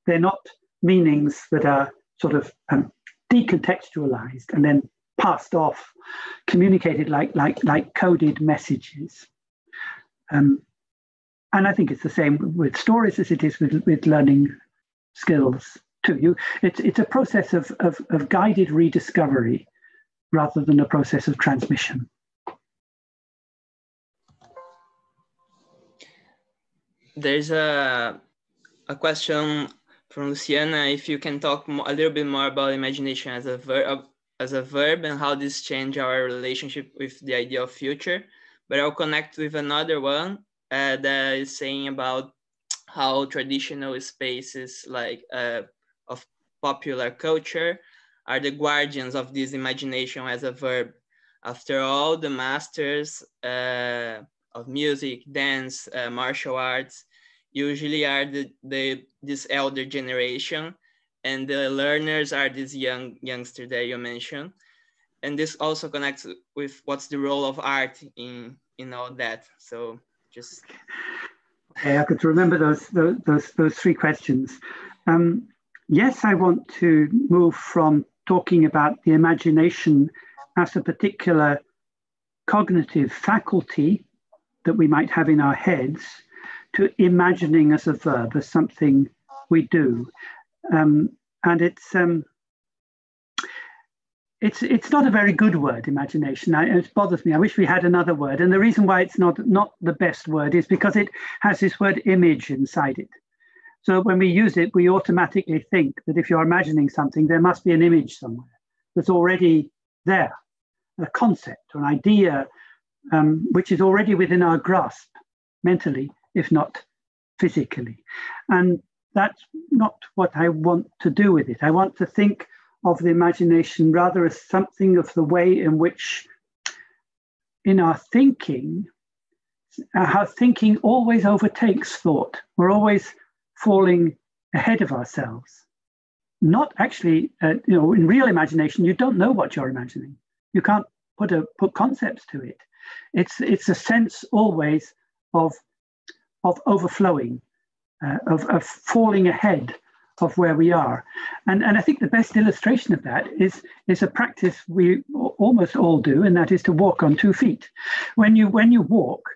They're not meanings that are sort of um, decontextualized and then passed off, communicated like, like, like coded messages. Um, and I think it's the same with stories as it is with, with learning skills you. It's, it's a process of, of, of guided rediscovery rather than a process of transmission. There's a, a question from Luciana, if you can talk a little bit more about imagination as a verb, as a verb and how this change our relationship with the idea of future. But I'll connect with another one uh, that is saying about how traditional spaces like uh, popular culture are the guardians of this imagination as a verb. After all, the masters uh, of music, dance, uh, martial arts usually are the, the this elder generation, and the learners are this young youngster that you mentioned. And this also connects with what's the role of art in in all that. So just okay, I could remember those those those, those three questions. Um, yes, I want to move from talking about the imagination as a particular cognitive faculty that we might have in our heads to imagining as a verb, as something we do. Um, and it's, um, it's, it's not a very good word, imagination. I, it bothers me. I wish we had another word. And the reason why it's not, not the best word is because it has this word image inside it. So when we use it, we automatically think that if you're imagining something, there must be an image somewhere that's already there, a concept or an idea um, which is already within our grasp mentally, if not physically. And that's not what I want to do with it. I want to think of the imagination rather as something of the way in which, in our thinking, uh, how thinking always overtakes thought. We're always falling ahead of ourselves. Not actually, uh, you know, in real imagination, you don't know what you're imagining. You can't put a put concepts to it. It's it's a sense always of of overflowing, uh, of, of falling ahead of where we are. And, and I think the best illustration of that is, is a practice we almost all do, and that is to walk on two feet. When you, when you walk,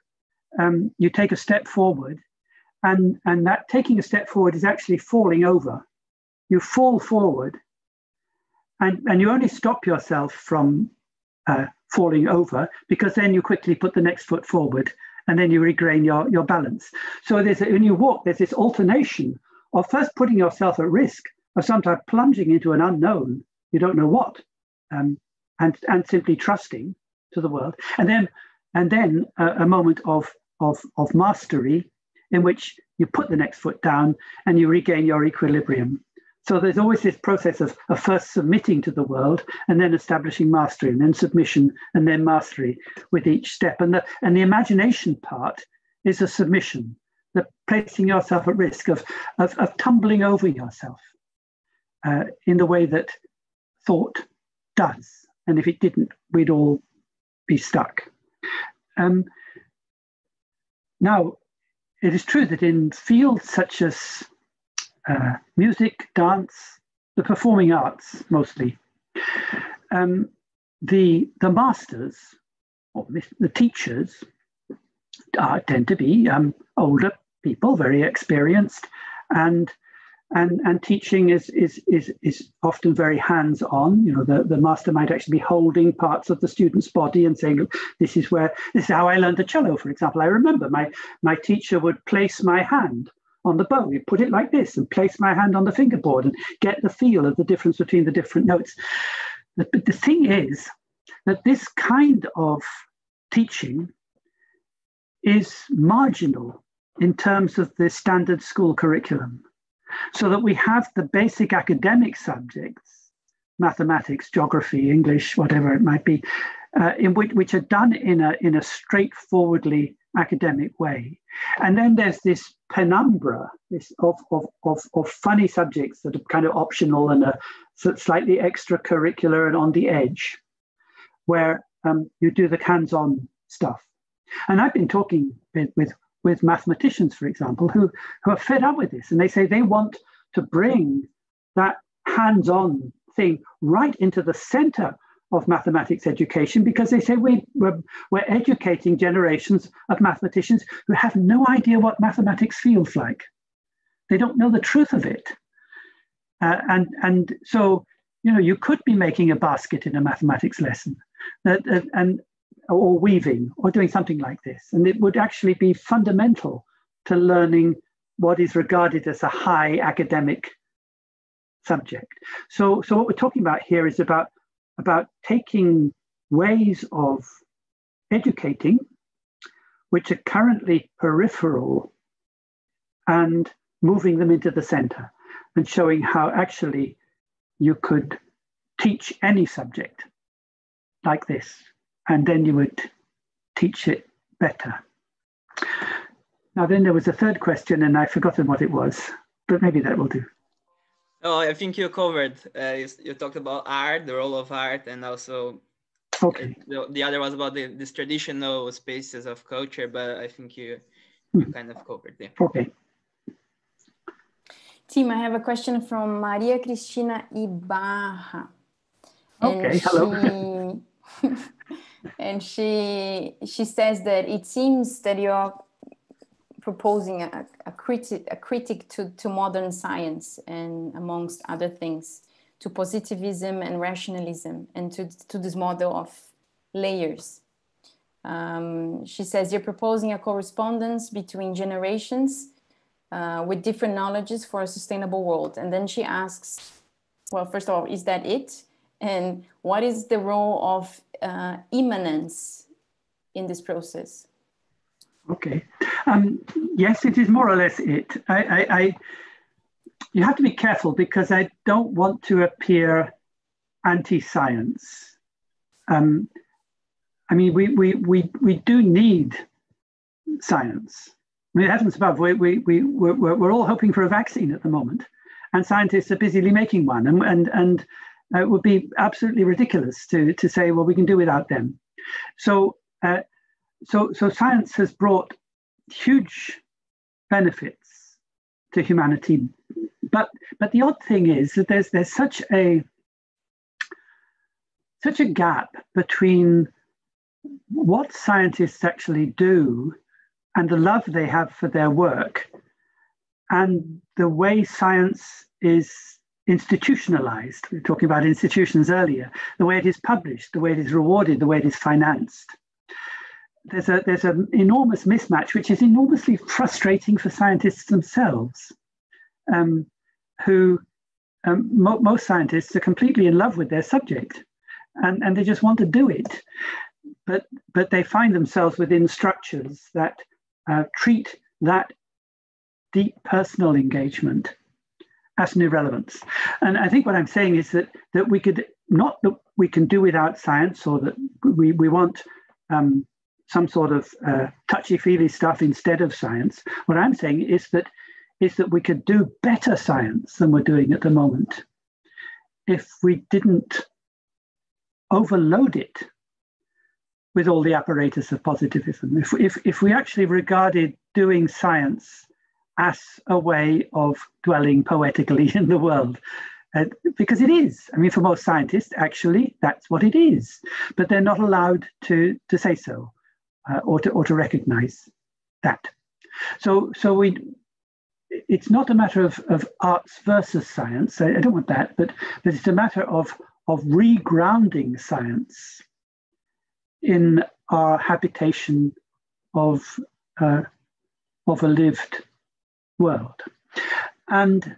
um, you take a step forward and and that taking a step forward is actually falling over. You fall forward and and you only stop yourself from uh, falling over because then you quickly put the next foot forward and then you regain your, your balance. So there's a, when you walk there's this alternation of first putting yourself at risk of sometimes plunging into an unknown you don't know what um, and and simply trusting to the world. And then and then a, a moment of of of mastery in which you put the next foot down and you regain your equilibrium. So there's always this process of, of first submitting to the world and then establishing mastery and then submission and then mastery with each step. And the, and the imagination part is a submission, the placing yourself at risk of, of, of tumbling over yourself uh, in the way that thought does. And if it didn't, we'd all be stuck. Um, now, it is true that in fields such as uh, music, dance, the performing arts mostly, um, the, the masters or the teachers uh, tend to be um, older people, very experienced, and and and teaching is is is is often very hands on. You know, the, the master might actually be holding parts of the student's body and saying, "Look, "This is where this is how I learned the cello." For example, I remember my my teacher would place my hand on the bow. He'd put it like this and place my hand on the fingerboard and get the feel of the difference between the different notes. But the thing is that this kind of teaching is marginal in terms of the standard school curriculum. So that we have the basic academic subjects, mathematics, geography, English, whatever it might be, uh, in which, which are done in a, in a straightforwardly academic way. And then there's this penumbra this of, of, of, of funny subjects that are kind of optional and are slightly extracurricular and on the edge, where um, you do the hands-on stuff. And I've been talking with, with, with mathematicians, for example, who, who are fed up with this. And they say they want to bring that hands on thing right into the center of mathematics education because they say we, we're, we're educating generations of mathematicians who have no idea what mathematics feels like. They don't know the truth of it. Uh, and, and so, you know, you could be making a basket in a mathematics lesson. Uh, uh, and or weaving or doing something like this. And it would actually be fundamental to learning what is regarded as a high academic subject. So, so what we're talking about here is about, about taking ways of educating which are currently peripheral and moving them into the center and showing how actually you could teach any subject like this and then you would teach it better. Now, then there was a third question, and I've forgotten what it was, but maybe that will do. Oh, I think you covered. Uh, you, you, talked about art, the role of art, and also okay. the, the other was about the, this traditional spaces of culture, but I think you, you hmm. kind of covered there. Okay. Tim, I have a question from Maria Cristina Ibarra. Okay, hello. She... and she she says that it seems that you're proposing a, a critic a critic to, to modern science and amongst other things to positivism and rationalism and to, to this model of layers. Um, she says you're proposing a correspondence between generations uh, with different knowledges for a sustainable world. And then she asks well first of all is that it and what is the role of uh, immanence in this process? Okay. Um, yes, it is more or less it. I, I, I, you have to be careful because I don't want to appear anti-science. Um, I mean, we, we, we, we do need science. I mean, heavens above, we, we, we, we're, we're all hoping for a vaccine at the moment, and scientists are busily making one. And, and, and uh, it would be absolutely ridiculous to, to say, well, we can do without them. So, uh, so, so science has brought huge benefits to humanity. But, but the odd thing is that there's, there's such a such a gap between what scientists actually do and the love they have for their work and the way science is institutionalized. We were talking about institutions earlier, the way it is published, the way it is rewarded, the way it is financed. There's, a, there's an enormous mismatch, which is enormously frustrating for scientists themselves, um, who um, mo- most scientists are completely in love with their subject and, and they just want to do it. But, but they find themselves within structures that uh, treat that deep personal engagement as an irrelevance. And I think what I'm saying is that that we could not that we can do without science, or that we we want um, some sort of uh, touchy-feely stuff instead of science. What I'm saying is that is that we could do better science than we're doing at the moment if we didn't overload it with all the apparatus of positivism. If, if, if we actually regarded doing science as a way of dwelling poetically in the world, uh, because it is. I mean, for most scientists, actually, that's what it is. But they're not allowed to, to say so uh, or, to, or to recognize that. So, so we, it's not a matter of, of arts versus science. I, I don't want that, but, but it's a matter of, of regrounding science in our habitation of, uh, of a lived world. And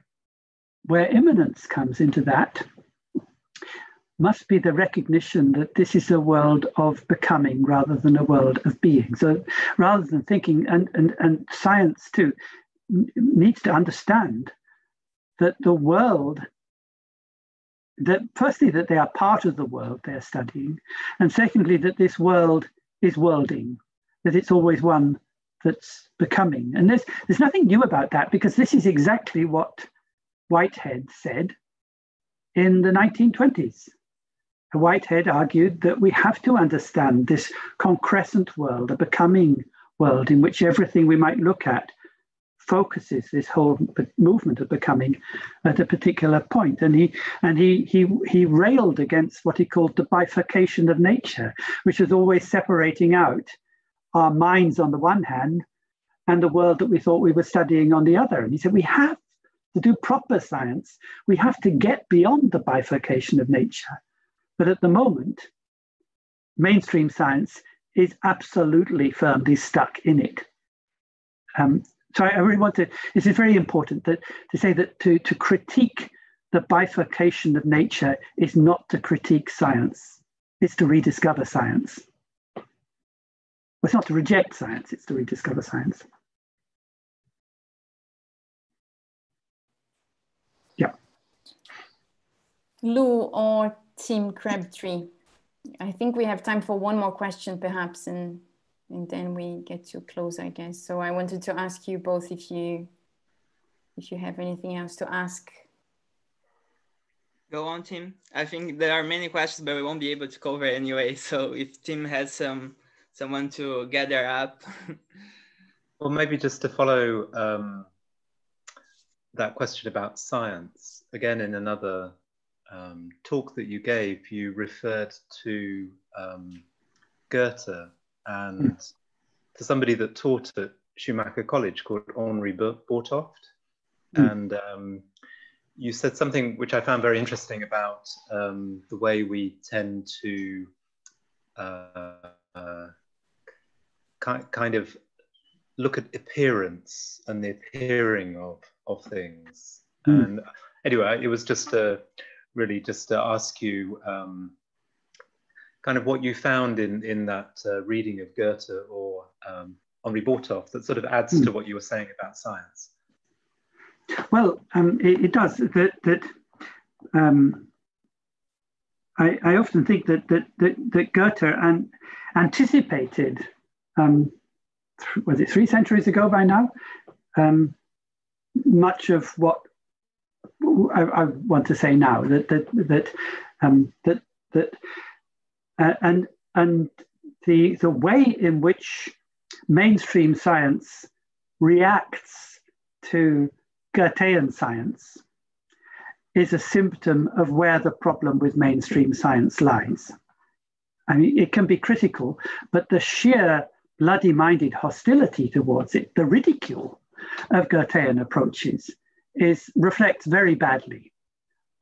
where immanence comes into that must be the recognition that this is a world of becoming rather than a world of being. So rather than thinking, and, and, and science too needs to understand that the world, that firstly, that they are part of the world they're studying, and secondly, that this world is worlding, that it's always one that's becoming. And there's, there's nothing new about that because this is exactly what Whitehead said in the 1920s. Whitehead argued that we have to understand this concrescent world, a becoming world in which everything we might look at focuses this whole movement of becoming at a particular point. And he and he he he railed against what he called the bifurcation of nature, which was always separating out our minds on the one hand and the world that we thought we were studying on the other. And he said we have to do proper science, we have to get beyond the bifurcation of nature. But at the moment, mainstream science is absolutely firmly stuck in it. Um, so I, really want to, this is very important that, to say that to, to critique the bifurcation of nature is not to critique science, it's to rediscover science. Well, it's not to reject science, it's to rediscover science. Yeah. Lou or Tim Crabtree? I think we have time for one more question, perhaps, and and then we get to close, I guess. So I wanted to ask you both if you if you have anything else to ask. Go on, Tim. I think there are many questions, but we won't be able to cover anyway. So if Tim has some someone to gather up. well, maybe just to follow um, that question about science again in another um, talk that you gave, you referred to um, Goethe and mm. to somebody that taught at Schumacher College called Henri Bortoft. Mm. And um, you said something which I found very interesting about um, the way we tend to uh, uh, kind of look at appearance and the appearing of, of things. Mm. And anyway, it was just a really just to ask you um, kind of what you found in, in that uh, reading of Goethe or um, Henri Bortoft that sort of adds mm. to what you were saying about science. Well, um, it, it, does. That, that um, I, I, often think that, that, that, that Goethe an, anticipated, um, was it three centuries ago by now, um, much of what I, I, want to say now that that that um, that that uh, and and the the way in which mainstream science reacts to Goethean science is a symptom of where the problem with mainstream science lies. I mean, it can be critical, but the sheer bloody minded hostility towards it, the ridicule of Goethean approaches, is reflects very badly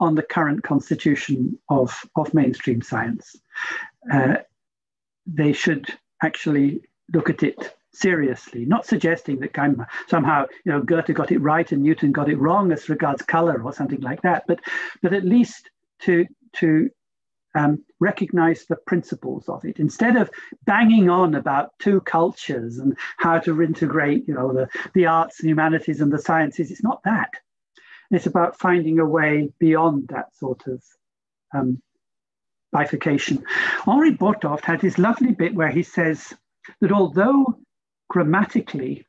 on the current constitution of, of mainstream science. Uh, they should actually look at it seriously, not suggesting that kind of somehow you know Goethe got it right and Newton got it wrong as regards color or something like that, but but at least to to um, recognize the principles of it. Instead of banging on about two cultures and how to integrate you know the, the arts and humanities and the sciences it's not that. It's about finding a way beyond that sort of um, bifurcation. Henri bortoft had this lovely bit where he says that although grammatically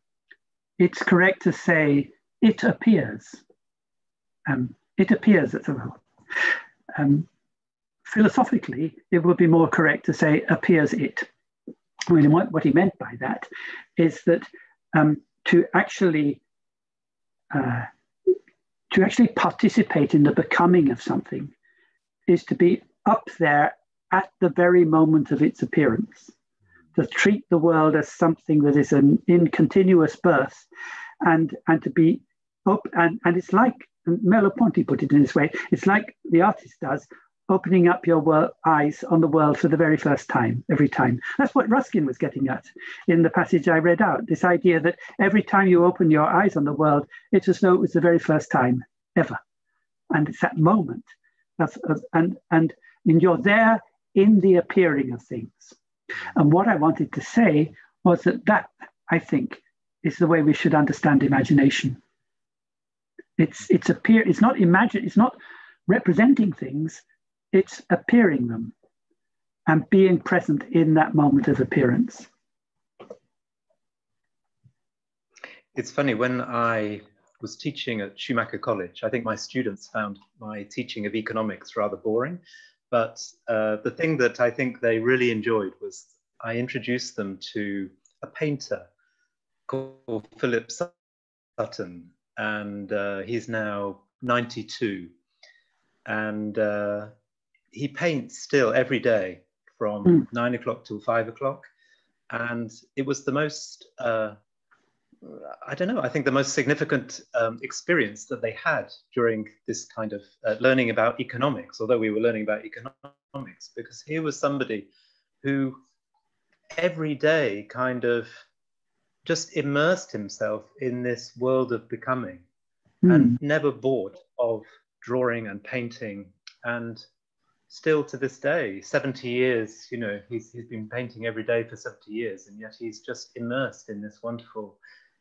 it's correct to say it appears um, it appears at the um, philosophically, it would be more correct to say appears it. I mean, what, what he meant by that is that um, to actually uh, to actually participate in the becoming of something is to be up there at the very moment of its appearance, to treat the world as something that is an in continuous birth, and and to be up and and it's like Merleau-Ponty put it in this way. It's like the artist does, opening up your eyes on the world for the very first time, every time. That's what Ruskin was getting at in the passage I read out. This idea that every time you open your eyes on the world, it's as though it was the very first time ever, and it's that moment. That's, and and and you're there in the appearing of things. And what I wanted to say was that that I think is the way we should understand imagination. It's it's appear it's not imagine it's not representing things, it's appearing them and being present in that moment of appearance. It's funny when I was teaching at Schumacher College, I think my students found my teaching of economics rather boring. But uh, the thing that I think they really enjoyed was I introduced them to a painter called Philip Sutton, and uh, he's now 92. And uh, he paints still every day from mm. nine o'clock till five o'clock. And it was the most, uh, I don't know, I think the most significant um, experience that they had during this kind of uh, learning about economics, although we were learning about economics, because here was somebody who every day kind of just immersed himself in this world of becoming mm. and never bored of drawing and painting and still to this day 70 years you know he's, he's been painting every day for 70 years and yet he's just immersed in this wonderful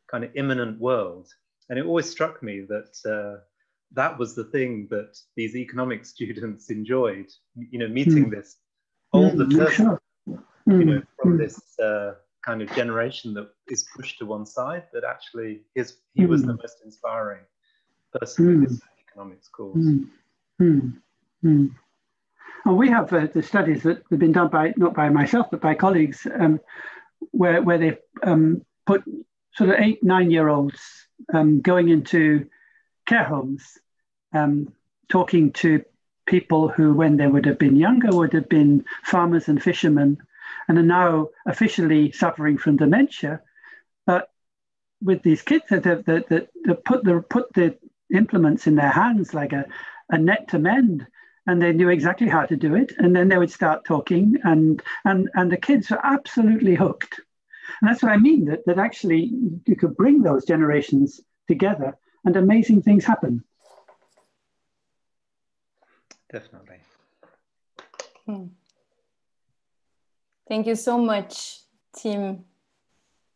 kind of immanent world and it always struck me that uh, that was the thing that these economic students enjoyed you know meeting mm. this older mm, person sure. you know from mm. this uh, kind of generation that is pushed to one side, but actually his, he was the hmm. most inspiring person mm. with his economics course. Well, we have uh, the studies that have been done by, not by myself, but by colleagues, um, where, where they've um, put sort of eight, nine year olds um, going into care homes, um, talking to people who, when they would have been younger, would have been farmers and fishermen and are now officially suffering from dementia. But with these kids that, that, that, that put, the, put the implements in their hands like a, a net to mend, and they knew exactly how to do it. And then they would start talking, and, and, and the kids were absolutely hooked. And that's what I mean that, that actually you could bring those generations together and amazing things happen. Definitely. Hmm. Thank you so much, Tim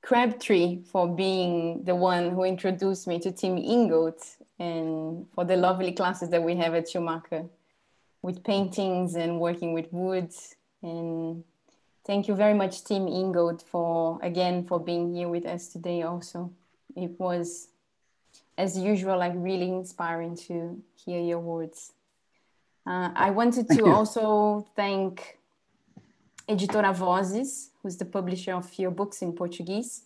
Crabtree, for being the one who introduced me to Tim Ingold and for the lovely classes that we have at Schumacher with paintings and working with woods. And thank you very much, Tim Ingold, for again for being here with us today. Also, it was, as usual, like really inspiring to hear your words. Uh, I wanted to also thank Editora Vozes, who's the publisher of your books in Portuguese,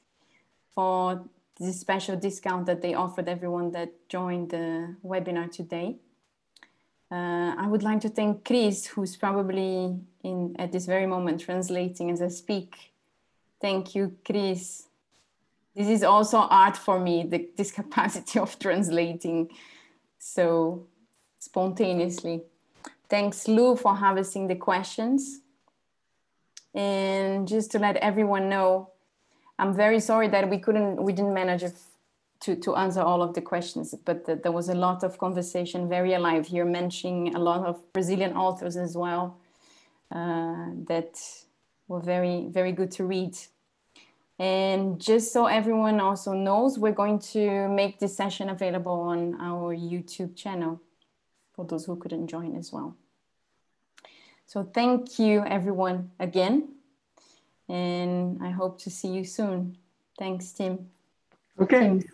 for this special discount that they offered everyone that joined the webinar today. Uh, I would like to thank Chris, who's probably in at this very moment translating as I speak. Thank you, Chris. This is also art for me, the, this capacity of translating so spontaneously. Thanks, Lou, for harvesting the questions. And just to let everyone know, I'm very sorry that we couldn't, we didn't manage to, to answer all of the questions, but the, there was a lot of conversation, very alive here, mentioning a lot of Brazilian authors as well uh, that were very, very good to read. And just so everyone also knows, we're going to make this session available on our YouTube channel for those who couldn't join as well. So thank you everyone again. And I hope to see you soon. Thanks, Tim. Okay. Thanks.